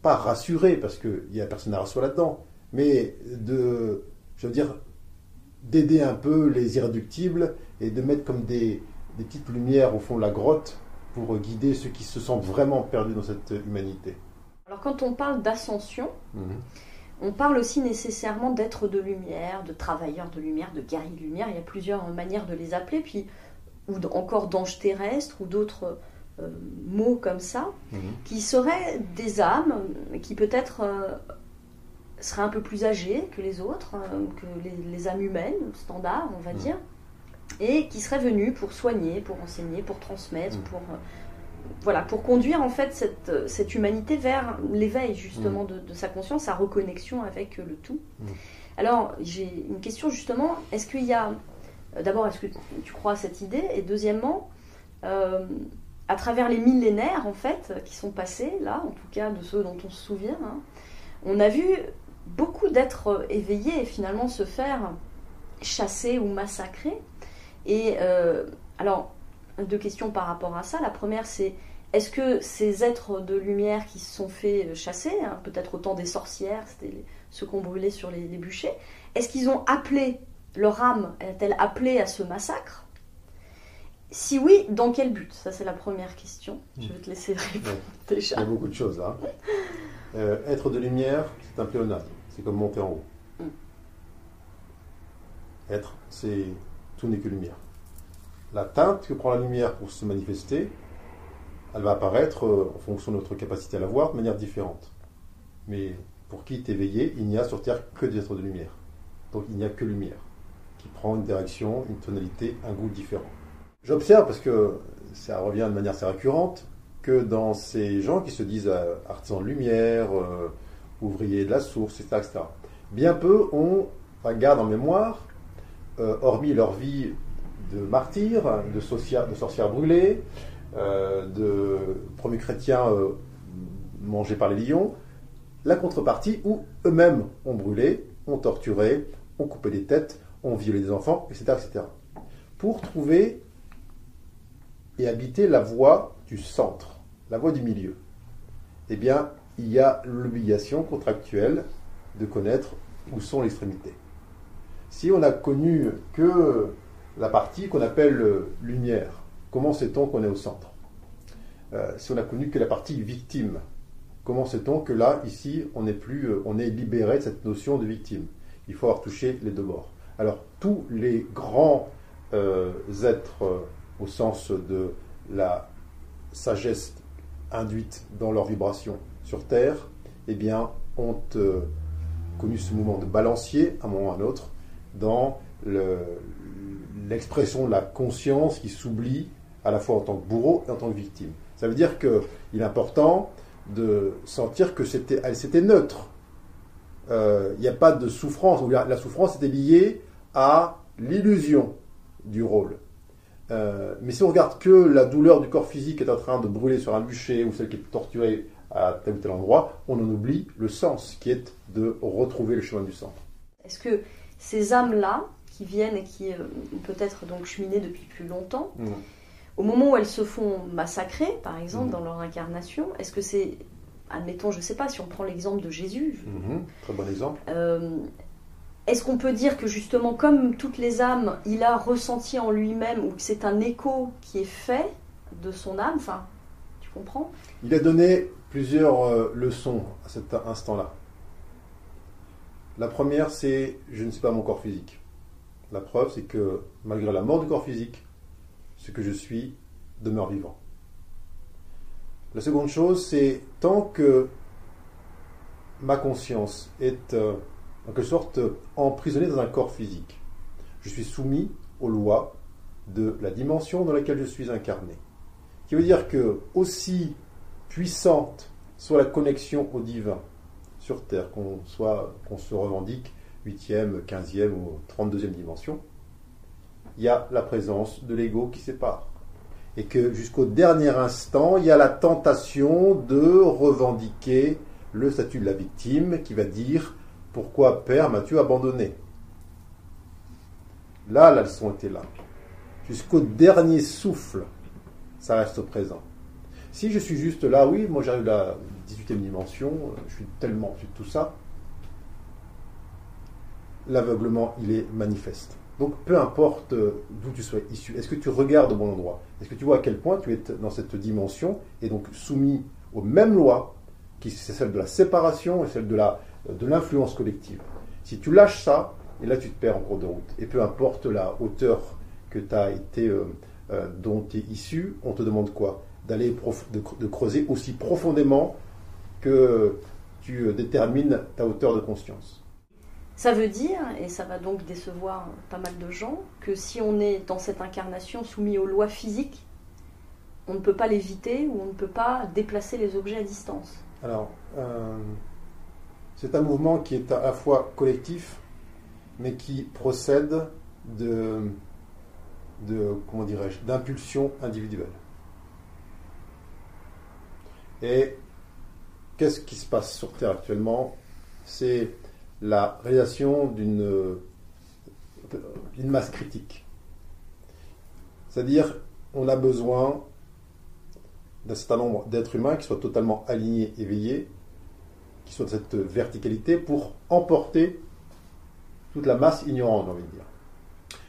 pas rassurer, parce qu'il n'y a personne à rassurer là-dedans, mais de, je veux dire, d'aider un peu les irréductibles et de mettre comme des, des petites lumières au fond de la grotte pour guider ceux qui se sentent vraiment perdus dans cette humanité. Alors quand on parle d'ascension, mhm. on parle aussi nécessairement d'être de lumière, de travailleurs de lumière, de guerriers de lumière. Il y a plusieurs manières de les appeler, puis ou encore d'anges terrestres ou d'autres euh, mots comme ça, mhm. qui seraient des âmes qui peut-être euh, seraient un peu plus âgées que les autres, euh, que les, âmes humaines, standards, on va mhm. dire et qui serait venu pour soigner, pour enseigner, pour transmettre, mm. pour euh, voilà, pour conduire en fait cette, euh, cette humanité vers l'éveil justement de, sa conscience, sa reconnexion avec le tout. Alors j'ai une question justement, est-ce qu'il y a, d'abord est-ce que tu crois à cette idée? Et deuxièmement, à travers les millénaires en fait qui sont passés là, en tout cas de ceux dont on se souvient, hein, on a vu beaucoup d'êtres éveillés finalement se faire chasser ou massacrer et euh, alors, deux questions par rapport à ça. La première, c'est est-ce que ces êtres de lumière qui se sont fait chasser, hein, peut-être autant des sorcières, c'était ceux qu'on brûlait sur les, bûchers, est-ce qu'ils ont appelé, leur âme? A-t-elle appelé à ce massacre? Si oui, dans quel but? Ça, c'est la première question. Je vais te laisser répondre déjà. Il y a beaucoup de choses là. Euh, être de lumière, c'est un pléonasme. C'est comme monter en haut. Mm. Être, c'est tout n'est que lumière. La teinte que prend la lumière pour se manifester, elle va apparaître euh, en fonction de notre capacité à la voir de manière différente. Mais pour qui est éveillé, il n'y a sur Terre que des êtres de lumière. Donc il n'y a que lumière, qui prend une direction, une tonalité, un goût différent. J'observe, parce que ça revient de manière assez récurrente, que dans ces gens qui se disent euh, artisans de lumière, euh, ouvriers de la source, etc., bien peu ont, enfin, gardent en mémoire euh, hormis leur vie de martyrs, de, de sorcières brûlées, euh, de premiers chrétiens euh, mangés par les lions, la contrepartie où eux-mêmes ont brûlé, ont torturé, ont coupé des têtes, ont violé des enfants, etc. etc. pour trouver et habiter la voie du centre, la voie du milieu. Eh bien, il y a l'obligation contractuelle de connaître où sont les extrémités. Si on a connu que la partie qu'on appelle lumière, comment sait-on qu'on est au centre? Euh, Si on a connu que la partie victime, comment sait-on que là, ici, on est, plus, euh, on est libéré de cette notion de victime? Il faut avoir touché les deux bords. Alors, tous les grands euh, êtres, au sens de la sagesse induite dans leur vibration sur Terre, eh bien, ont connu ce mouvement de balancier à un moment ou à un autre, dans l'expression de la conscience qui s'oublie à la fois en tant que bourreau et en tant que victime. Ça veut dire qu'il est important de sentir que c'était, neutre. euh, il n'y a pas de souffrance. La, la souffrance était liée à l'illusion du rôle. Euh, mais si on regarde que la douleur du corps physique est en train de brûler sur un bûcher ou celle qui est torturée à tel ou tel endroit, on en oublie le sens qui est de retrouver le chemin du centre. Est-ce que ces âmes-là, qui viennent et qui euh, peut-être donc cheminer depuis plus longtemps, Mmh. au moment où elles se font massacrer, par exemple, Mhm. dans leur incarnation, est-ce que c'est, admettons, je sais pas, si on prend l'exemple de Jésus, Mhm. Très bon exemple. euh, est-ce qu'on peut dire que justement, comme toutes les âmes, il a ressenti en lui-même, ou que c'est un écho qui est fait de son âme, enfin, tu comprends? Il a donné plusieurs euh, leçons à cet instant-là. La première, c'est je ne suis pas mon corps physique. La preuve, c'est que malgré la mort du corps physique, ce que je suis demeure vivant. La seconde chose, c'est tant que ma conscience est euh, en quelque sorte emprisonnée dans un corps physique, je suis soumis aux lois de la dimension dans laquelle je suis incarné. Qui veut dire que aussi puissante soit la connexion au divin sur Terre, qu'on soit qu'on se revendique 8e, 15e ou 32e dimension, il y a la présence de l'ego qui sépare. Et que jusqu'au dernier instant, il y a la tentation de revendiquer le statut de la victime qui va dire Pourquoi, Père, m'as-tu abandonné? Là, la leçon était là. Jusqu'au dernier souffle, ça reste présent. Si je suis juste là, oui, moi j'arrive à la 18e dimension, euh, je suis tellement au-dessus de tout ça, l'aveuglement, il est manifeste. Donc peu importe euh, d'où tu sois issu, est-ce que tu regardes au bon endroit? Est-ce que tu vois à quel point tu es dans cette dimension et donc soumis aux mêmes lois, qui c'est celle de la séparation et celle de de l'influence collective? Si tu lâches ça, et là tu te perds en cours de route. Et peu importe la hauteur que tu été, euh, euh, dont tu es issu, on te demande quoi? D'aller prof- de, de creuser aussi profondément que tu euh, détermines ta hauteur de conscience. Ça veut dire, et ça va donc décevoir pas mal de gens, que si on est dans cette incarnation soumis aux lois physiques, on ne peut pas l'éviter ou on ne peut pas déplacer les objets à distance. Alors, euh, c'est un mouvement qui est à la fois collectif, mais qui procède de, de comment dirais-je, d'impulsion individuelle. Et qu'est-ce qui se passe sur Terre actuellement? C'est la réalisation d'une masse critique. C'est-à-dire, on a besoin d'un certain nombre d'êtres humains qui soient totalement alignés, éveillés, qui soient de cette verticalité pour emporter toute la masse ignorante, j'ai envie de dire.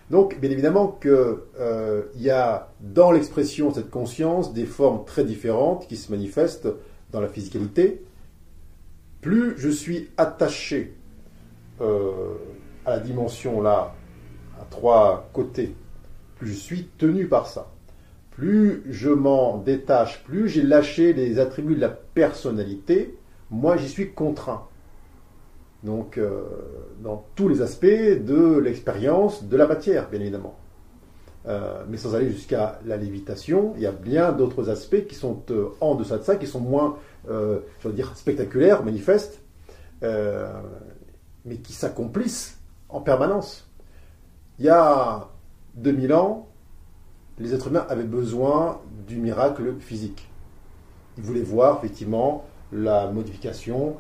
Donc, bien évidemment qu'il euh, y a dans l'expression cette conscience des formes très différentes qui se manifestent dans la physicalité. Plus je suis attaché euh, à la dimension là, à trois côtés, plus je suis tenu par ça plus je m'en détache, plus j'ai lâché les attributs de la personnalité, moi j'y suis contraint. Donc, euh, dans tous les aspects de l'expérience de la matière, bien évidemment. Euh, mais sans aller jusqu'à la lévitation, il y a bien d'autres aspects qui sont euh, en deçà de ça, qui sont moins, je dire, spectaculaires, manifestes, mais qui s'accomplissent en permanence. Il y a 2000 ans, les êtres humains avaient besoin du miracle physique. Ils voulaient voir effectivement la modification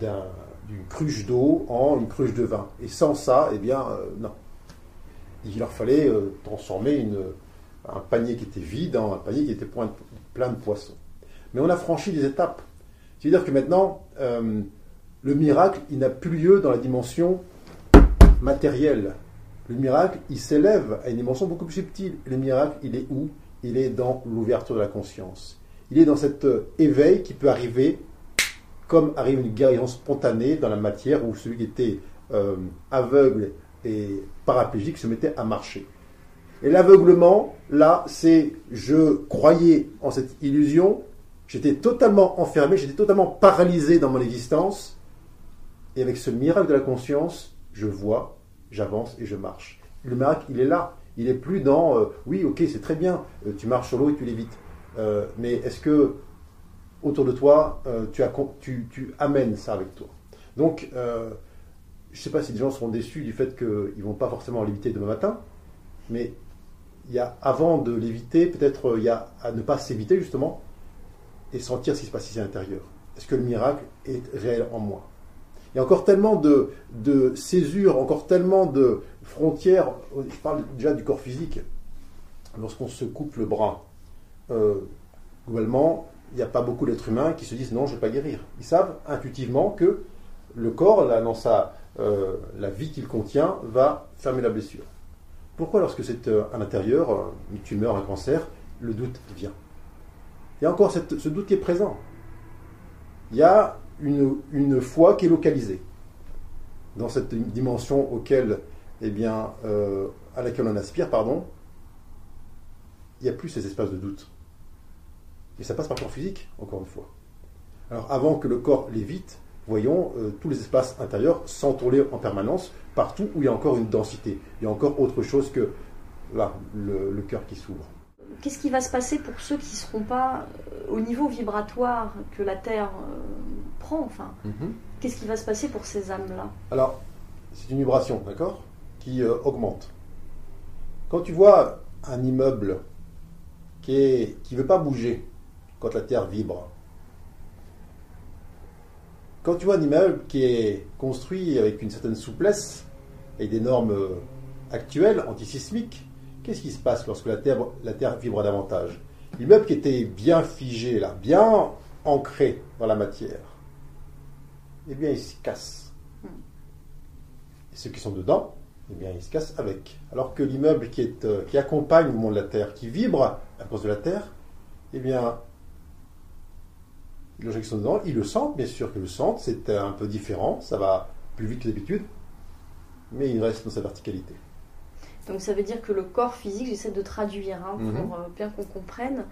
d'un- d'une cruche d'eau en une cruche de vin. Et sans ça, eh bien, euh, non. Il leur fallait euh, transformer une- un panier qui était vide en un panier qui était plein de, poissons. Mais on a franchi des étapes. C'est-à-dire que maintenant, euh, le miracle, il n'a plus lieu dans la dimension matérielle. Le miracle, il s'élève à une dimension beaucoup plus subtile. Le miracle, il est où? Il est dans l'ouverture de la conscience. Il est dans cet éveil qui peut arriver comme arrive une guérison spontanée dans la matière où celui qui était euh, aveugle et paraplégique se mettait à marcher. Et l'aveuglement, là, c'est je croyais en cette illusion, j'étais totalement enfermé, j'étais totalement paralysé dans mon existence, et avec ce miracle de la conscience, je vois, j'avance et je marche. Le miracle, il est là. Il est plus dans euh, oui, ok, c'est très bien, euh, tu marches sur l'eau et tu l'évites. Mais est-ce que autour de toi, euh, tu, as, tu, amènes ça avec toi Donc, euh, je ne sais pas si les gens seront déçus du fait qu'ils ne vont pas forcément l'éviter demain matin, mais y a, avant de l'éviter, peut-être il y a à ne pas s'éviter justement et sentir ce qui se passe ici à l'intérieur. Est-ce que le miracle est réel en moi? Il y a encore tellement de, de césures, encore tellement de frontières. Je parle déjà du corps physique. Lorsqu'on se coupe le bras, euh, globalement, il n'y a pas beaucoup d'êtres humains qui se disent non, je ne vais pas guérir. Ils savent intuitivement que le corps, là, dans sa, euh, la vie qu'il contient, va fermer la blessure. Pourquoi, lorsque c'est euh, à l'intérieur, une tumeur, un cancer, le doute vient? Il y a encore ce doute qui est présent. Il y a une, une, foi qui est localisée dans cette dimension auquel, eh bien, euh, à laquelle on aspire, pardon. Il n'y a plus ces espaces de doute. Et ça passe par le corps physique, encore une fois. Alors, avant que le corps l'évite, voyons euh, tous les espaces intérieurs s'entourler en permanence, partout où il y a encore une densité. Il y a encore autre chose que là, le, cœur qui s'ouvre. Qu'est-ce qui va se passer pour ceux qui ne seront pas euh, au niveau vibratoire que la Terre euh, prend enfin? Mhm. Qu'est-ce qui va se passer pour ces âmes-là? Alors, c'est une vibration, d'accord? Qui augmente. Quand tu vois un immeuble qui ne qui veut pas bouger quand la Terre vibre, quand tu vois un immeuble qui est construit avec une certaine souplesse et des normes euh, actuelles antisismiques, qu'est-ce qui se passe lorsque la Terre, vibre davantage? L'immeuble qui était bien figé, là, bien ancré dans la matière, eh bien, il se casse. Et ceux qui sont dedans, eh bien, ils se cassent avec. Alors que l'immeuble qui, euh, qui accompagne le monde de la Terre, qui vibre à cause de la Terre, eh bien, les gens qui sont dedans, ils le sentent, bien sûr qu'ils le sentent, c'est un peu différent, ça va plus vite que d'habitude, mais il reste dans sa verticalité. Donc ça veut dire que le corps physique, j'essaie de traduire hein, pour mhm. euh, bien qu'on comprenne,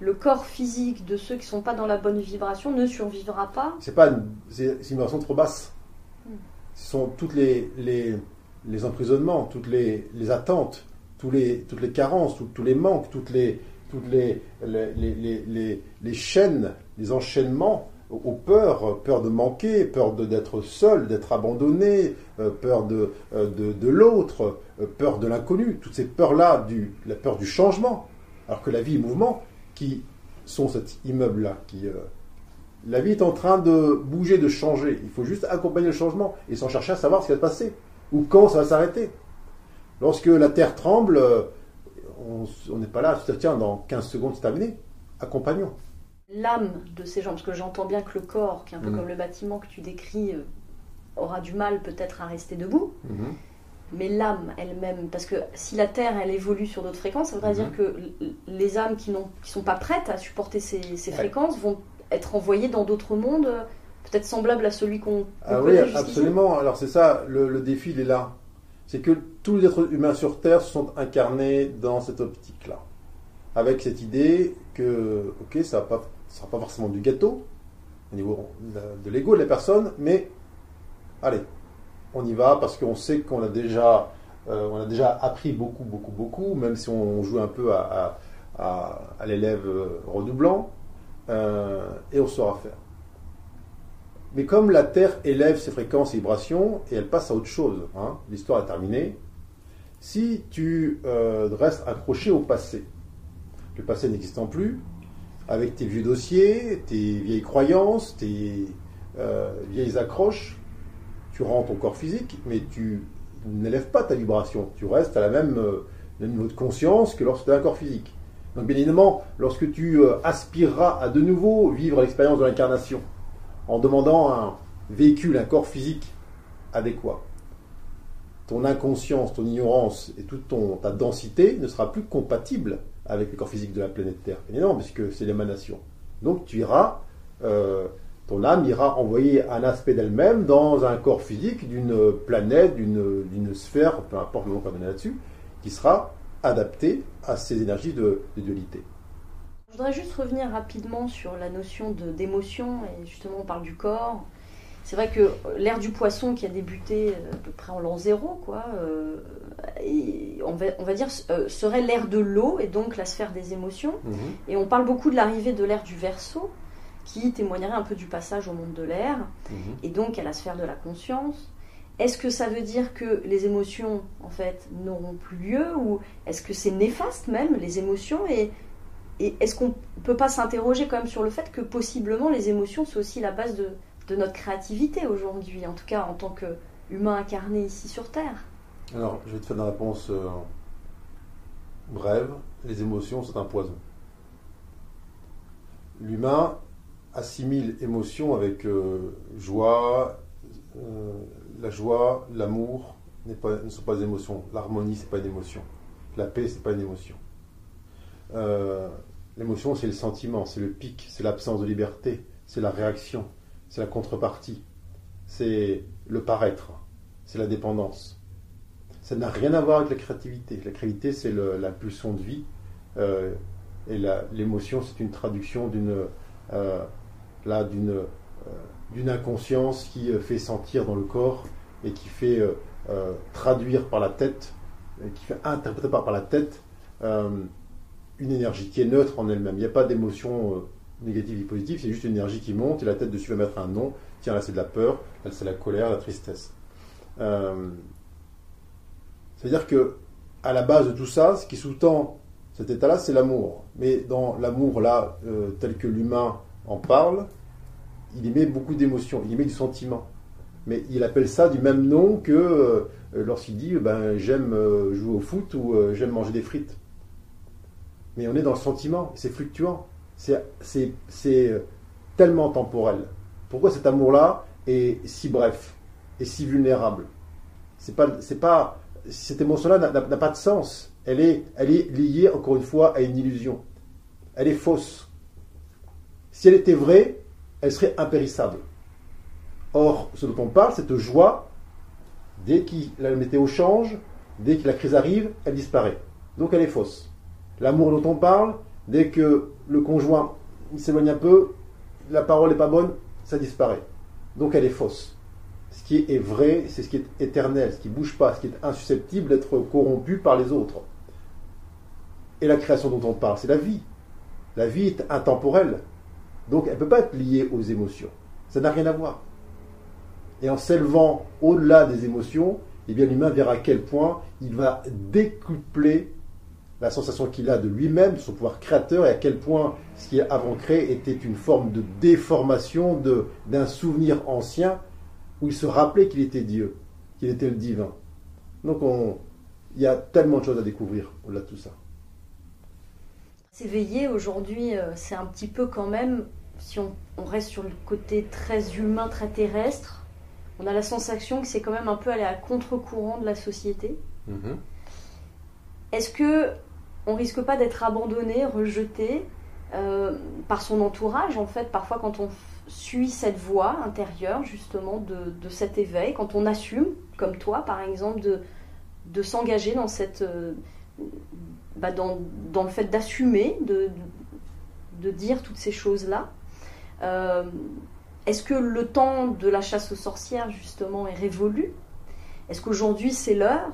le corps physique de ceux qui ne sont pas dans la bonne vibration ne survivra pas. C'est pas une, vibration trop basse. Hmm. Ce sont toutes les, les, les emprisonnements, toutes les, les attentes, tous les, toutes les carences, tous les manques, toutes les, toutes les, les, les, les, chaînes, les enchaînements aux peurs, peur de manquer, peur d'être seul, d'être abandonné, euh, peur de, euh, de, de l'autre, euh, peur de l'inconnu, toutes ces peurs-là, la peur du changement, alors que la vie est mouvement, qui sont cet immeuble-là, qui... la vie est en train de bouger, de changer. Il faut juste accompagner le changement et s'en chercher à savoir ce qui va se passer, ou quand ça va s'arrêter. Lorsque la terre tremble, on n'est pas là, tiens, dans 15 secondes, c'est terminé. Accompagnons. L'âme de ces gens, parce que j'entends bien que le corps, qui est un peu mm. comme le bâtiment que tu décris, euh, aura du mal peut-être à rester debout. Mm-hmm. Mais l'âme elle-même, parce que si la Terre, elle évolue sur d'autres fréquences, ça voudrait dire mm-hmm. que les âmes qui ne sont pas prêtes à supporter ces, fréquences vont être envoyées dans d'autres mondes, peut-être semblables à celui qu'on ah oui, absolument. Alors c'est ça, le, le défi, il est là c'est que tous les êtres humains sur Terre sont incarnés dans cette optique-là. Avec cette idée que, ok, ça ne sera pas forcément du gâteau, au niveau de l'ego de la personne, mais allez, on y va parce qu'on sait qu'on a déjà, euh, appris beaucoup, beaucoup, beaucoup, même si on joue un peu à, l'élève redoublant, euh, et on saura faire. Mais comme la Terre élève ses fréquences et vibrations et elle passe à autre chose, hein, l'histoire est terminée, si tu euh, restes accroché au passé, le passé n'existant plus, avec tes vieux dossiers, tes vieilles croyances, tes euh, vieilles accroches, tu rends ton corps physique, mais tu n'élèves pas ta vibration. Tu restes à la même, euh, niveau de conscience que lorsque tu as un corps physique. Donc bien évidemment, lorsque tu aspireras à de nouveau vivre l'expérience de l'incarnation, en demandant un véhicule, un corps physique adéquat. Ton inconscience, ton ignorance et toute ta densité ne sera plus compatible avec le corps physique de la planète Terre. Évidemment, puisque c'est l'émanation. Donc tu iras, euh, ton âme ira envoyer un aspect d'elle-même dans un corps physique d'une planète, d'une sphère, peu importe le nom qu'on donne là-dessus, qui sera adapté à ces énergies de dualité. Je voudrais juste revenir rapidement sur la notion d'émotion, et justement on parle du corps. C'est vrai que l'ère du poisson qui a débuté euh, à peu près en l'an zéro, quoi, euh, et on, va, on, va, dire, euh, serait l'ère de l'eau et donc la sphère des émotions. Mhm. Et on parle beaucoup de l'arrivée de l'ère du verso, qui témoignerait un peu du passage au monde de l'air, Mhm. et donc à la sphère de la conscience. Est-ce que ça veut dire que les émotions, en fait, n'auront plus lieu, ou est-ce que c'est néfaste même, les émotions, et, et est-ce qu'on ne peut pas s'interroger quand même sur le fait que possiblement les émotions, c'est aussi la base de, notre créativité aujourd'hui, en tout cas en tant qu'humain incarné ici sur Terre Alors, je vais te faire une réponse euh, brève. Les émotions, c'est un poison. L'humain assimile émotion avec euh, joie. euh, la joie, l'amour n'est ne sont pas des émotions. L'harmonie, c'est pas une émotion. La paix, c'est pas une émotion. Euh, L'émotion, c'est le sentiment, c'est le pic, c'est l'absence de liberté, c'est la réaction, c'est la contrepartie, c'est le paraître, c'est la dépendance. Ça n'a rien à voir avec la créativité. La créativité, c'est l'impulsion de vie. euh, et l'émotion, c'est une traduction d'une euh, inconscience qui fait sentir dans le corps et qui fait traduire par la tête, qui fait interpréter par, la tête une énergie qui est neutre en elle-même. Il n'y a pas d'émotion euh, négative et positive, c'est juste une énergie qui monte et la tête dessus va mettre un nom. Tiens, là c'est de la peur, là c'est la colère, la tristesse. Euh, c'est-à-dire que à la base de tout ça, ce qui sous-tend cet état-là, c'est l'amour. Mais dans l'amour là, euh, tel que l'humain en parle, il y met beaucoup d'émotions, il y met du sentiment. Mais il appelle ça du même nom que lorsqu'il dit ben, j'aime jouer au foot ou j'aime manger des frites. Mais on est dans le sentiment, c'est fluctuant, c'est euh, tellement temporel. Pourquoi cet amour-là est si bref et si vulnérable? C'est pas, pas, cette émotion-là n'a pas de sens. Elle est, elle est liée, encore une fois, à une illusion. Elle est fausse. Si elle était vraie, elle serait impérissable. Or, ce dont on parle, cette joie, dès que la météo change, dès que la crise arrive, elle disparaît. Donc elle est fausse. L'amour dont on parle, dès que le conjoint s'éloigne un peu, la parole n'est pas bonne, ça disparaît. Donc elle est fausse. Ce qui est vrai, c'est ce qui est éternel, ce qui ne bouge pas, ce qui est insusceptible d'être corrompu par les autres. Et la création dont on parle, c'est la vie. La vie est intemporelle. Donc elle ne peut pas être liée aux émotions. Ça n'a rien à voir. Et en s'élevant au-delà des émotions, eh bien l'humain verra à quel point il va décupler la sensation qu'il a de lui-même, de son pouvoir créateur, et à quel point ce qui avant créé était une forme de déformation de- d'un souvenir ancien où il se rappelait qu'il était Dieu, qu'il était le divin. Donc on- il y a tellement de choses à découvrir au-delà de tout ça. S'éveiller aujourd'hui, euh, c'est un petit peu quand même, si on, on reste sur le côté très humain, très terrestre, on a la sensation que c'est quand même un peu aller à contre-courant de la société. Est-ce que on risque pas d'être abandonné, rejeté euh, par son entourage en fait Parfois, quand on suit cette voie intérieure justement de, cet éveil, quand on assume, comme toi par exemple, de, s'engager dans cette euh, bah, dans, le fait d'assumer, de dire toutes ces choses-là. Euh, Est-ce que le temps de la chasse aux sorcières, justement, est révolu? Est-ce qu'aujourd'hui, c'est l'heure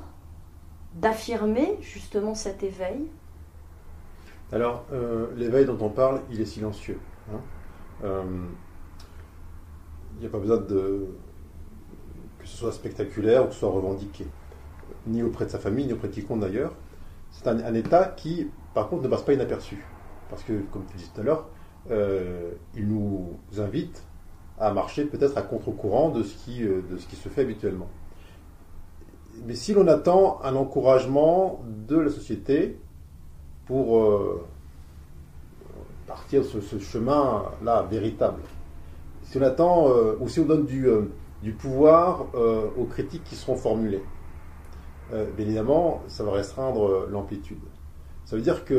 d'affirmer, justement, cet éveil? Alors, euh, l'éveil dont on parle, il est silencieux. hein. Euh, Il n'y a pas besoin que ce soit spectaculaire ou que ce soit revendiqué, ni auprès de sa famille, ni auprès de quiconque d'ailleurs. C'est un, état qui, par contre, ne passe pas inaperçu. Parce que, comme tu disais tout à l'heure, euh, il nous invite à marcher peut-être à contre-courant de ce qui se fait habituellement. Mais si l'on attend un encouragement de la société pour euh, partir sur ce chemin-là véritable, si on attend, euh, ou si on donne du, euh, pouvoir aux critiques qui seront formulées, bien évidemment, ça va restreindre l'amplitude. Ça veut dire qu'il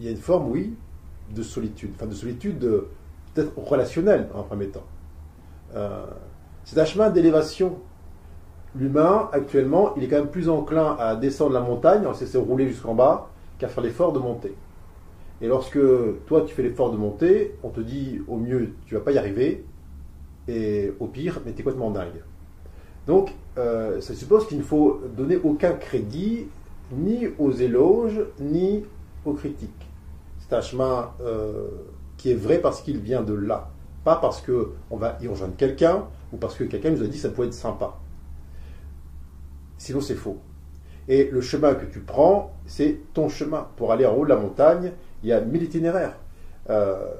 y a une forme, oui, de solitude, enfin de solitude peut-être relationnelle en premier temps. C'est un chemin d'élévation. L'humain, actuellement, il est quand même plus enclin à descendre la montagne, à se rouler jusqu'en bas, qu'à faire l'effort de monter. Et lorsque toi, tu fais l'effort de monter, on te dit au mieux, tu vas pas y arriver, et au pire, mais tu es complètement dingue. Donc, euh, ça suppose qu'il ne faut donner aucun crédit ni aux éloges, ni aux critiques. C'est un chemin euh, qui est vrai parce qu'il vient de là, pas parce qu'on va y rejoindre quelqu'un ou parce que quelqu'un nous a dit que ça pouvait être sympa. Sinon, c'est faux. Et le chemin que tu prends, c'est ton chemin. Pour aller en haut de la montagne, il y a mille itinéraires. Euh,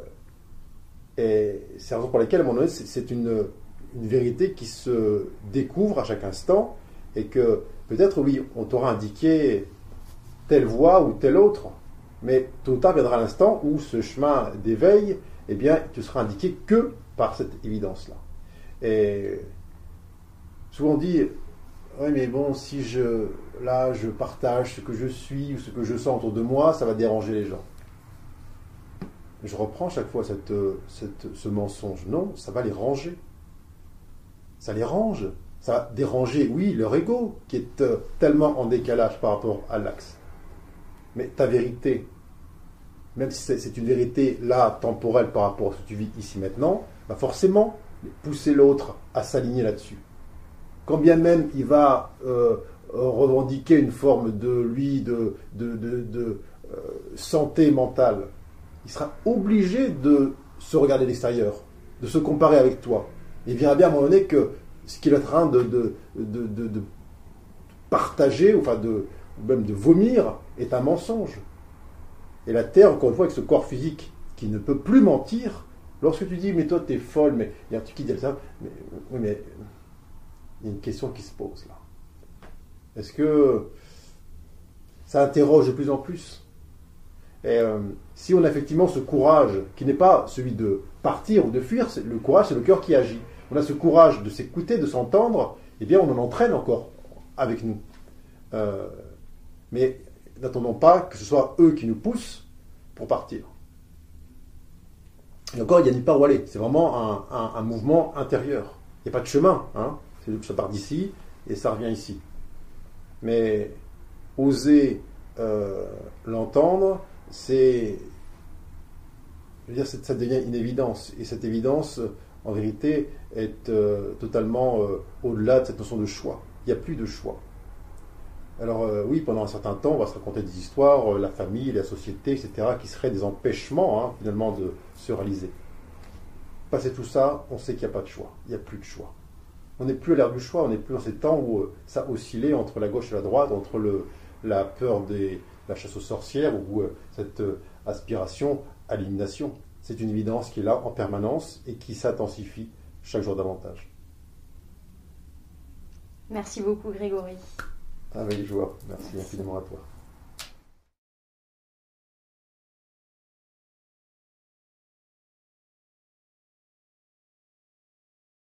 et c'est la raison pour laquelle, à mon avis, c'est une, vérité qui se découvre à chaque instant et que peut-être, oui, on t'aura indiqué telle voie ou telle autre, mais tôt ou tard viendra l'instant où ce chemin d'éveil, eh bien, tu seras indiqué que par cette évidence-là. Et souvent on dit, oui, mais bon, si je, là, je partage ce que je suis ou ce que je sens autour de moi, ça va déranger les gens. Je reprends chaque fois cette, ce mensonge. Non, ça va les ranger. Ça les range. Ça va déranger, oui, leur ego, qui est euh, tellement en décalage par rapport à l'axe. Mais ta vérité, même si c'est une vérité là, temporelle par rapport à ce que tu vis ici maintenant, va forcément pousser l'autre à s'aligner là-dessus. Quand bien même il va euh, revendiquer une forme de lui, de, de, euh, santé mentale, il sera obligé de se regarder à l'extérieur, de se comparer avec toi. Il verra bien à un moment donné que ce qu'il est en train de, de, de, partager, enfin de, même de vomir, est un mensonge. Et la Terre, encore une fois, avec ce corps physique qui ne peut plus mentir, lorsque tu dis, mais toi, t'es folle, mais il y a un qui ça, mais il y a une question qui se pose là. Est-ce que ça interroge de plus en plus? Et, euh, si on a effectivement ce courage, qui n'est pas celui de partir ou de fuir, le courage, c'est le cœur qui agit. On a ce courage de s'écouter, de s'entendre, eh bien on en entraîne encore avec nous. Euh, mais n'attendons pas que ce soit eux qui nous poussent pour partir. Et encore, il n'y a ni pas où aller. C'est vraiment un, mouvement intérieur. Il n'y a pas de chemin. Hein. Ça part d'ici et ça revient ici. Mais oser euh, l'entendre, c'est. Je veux dire, ça devient une évidence. Et cette évidence, en vérité, est euh, totalement euh, au-delà de cette notion de choix. Il n'y a plus de choix. Alors oui, pendant un certain temps, on va se raconter des histoires, la famille, la société, etc., qui seraient des empêchements, hein, finalement, de se réaliser. Passer tout ça, on sait qu'il n'y a pas de choix. Il n'y a plus de choix. On n'est plus à l'ère du choix, on n'est plus dans ces temps où ça oscillait entre la gauche et la droite, entre le, la peur de la chasse aux sorcières ou cette aspiration à l'élimination. C'est une évidence qui est là en permanence et qui s'intensifie chaque jour davantage. Merci beaucoup Grégory. Avec joie. Merci, Merci. infiniment à toi.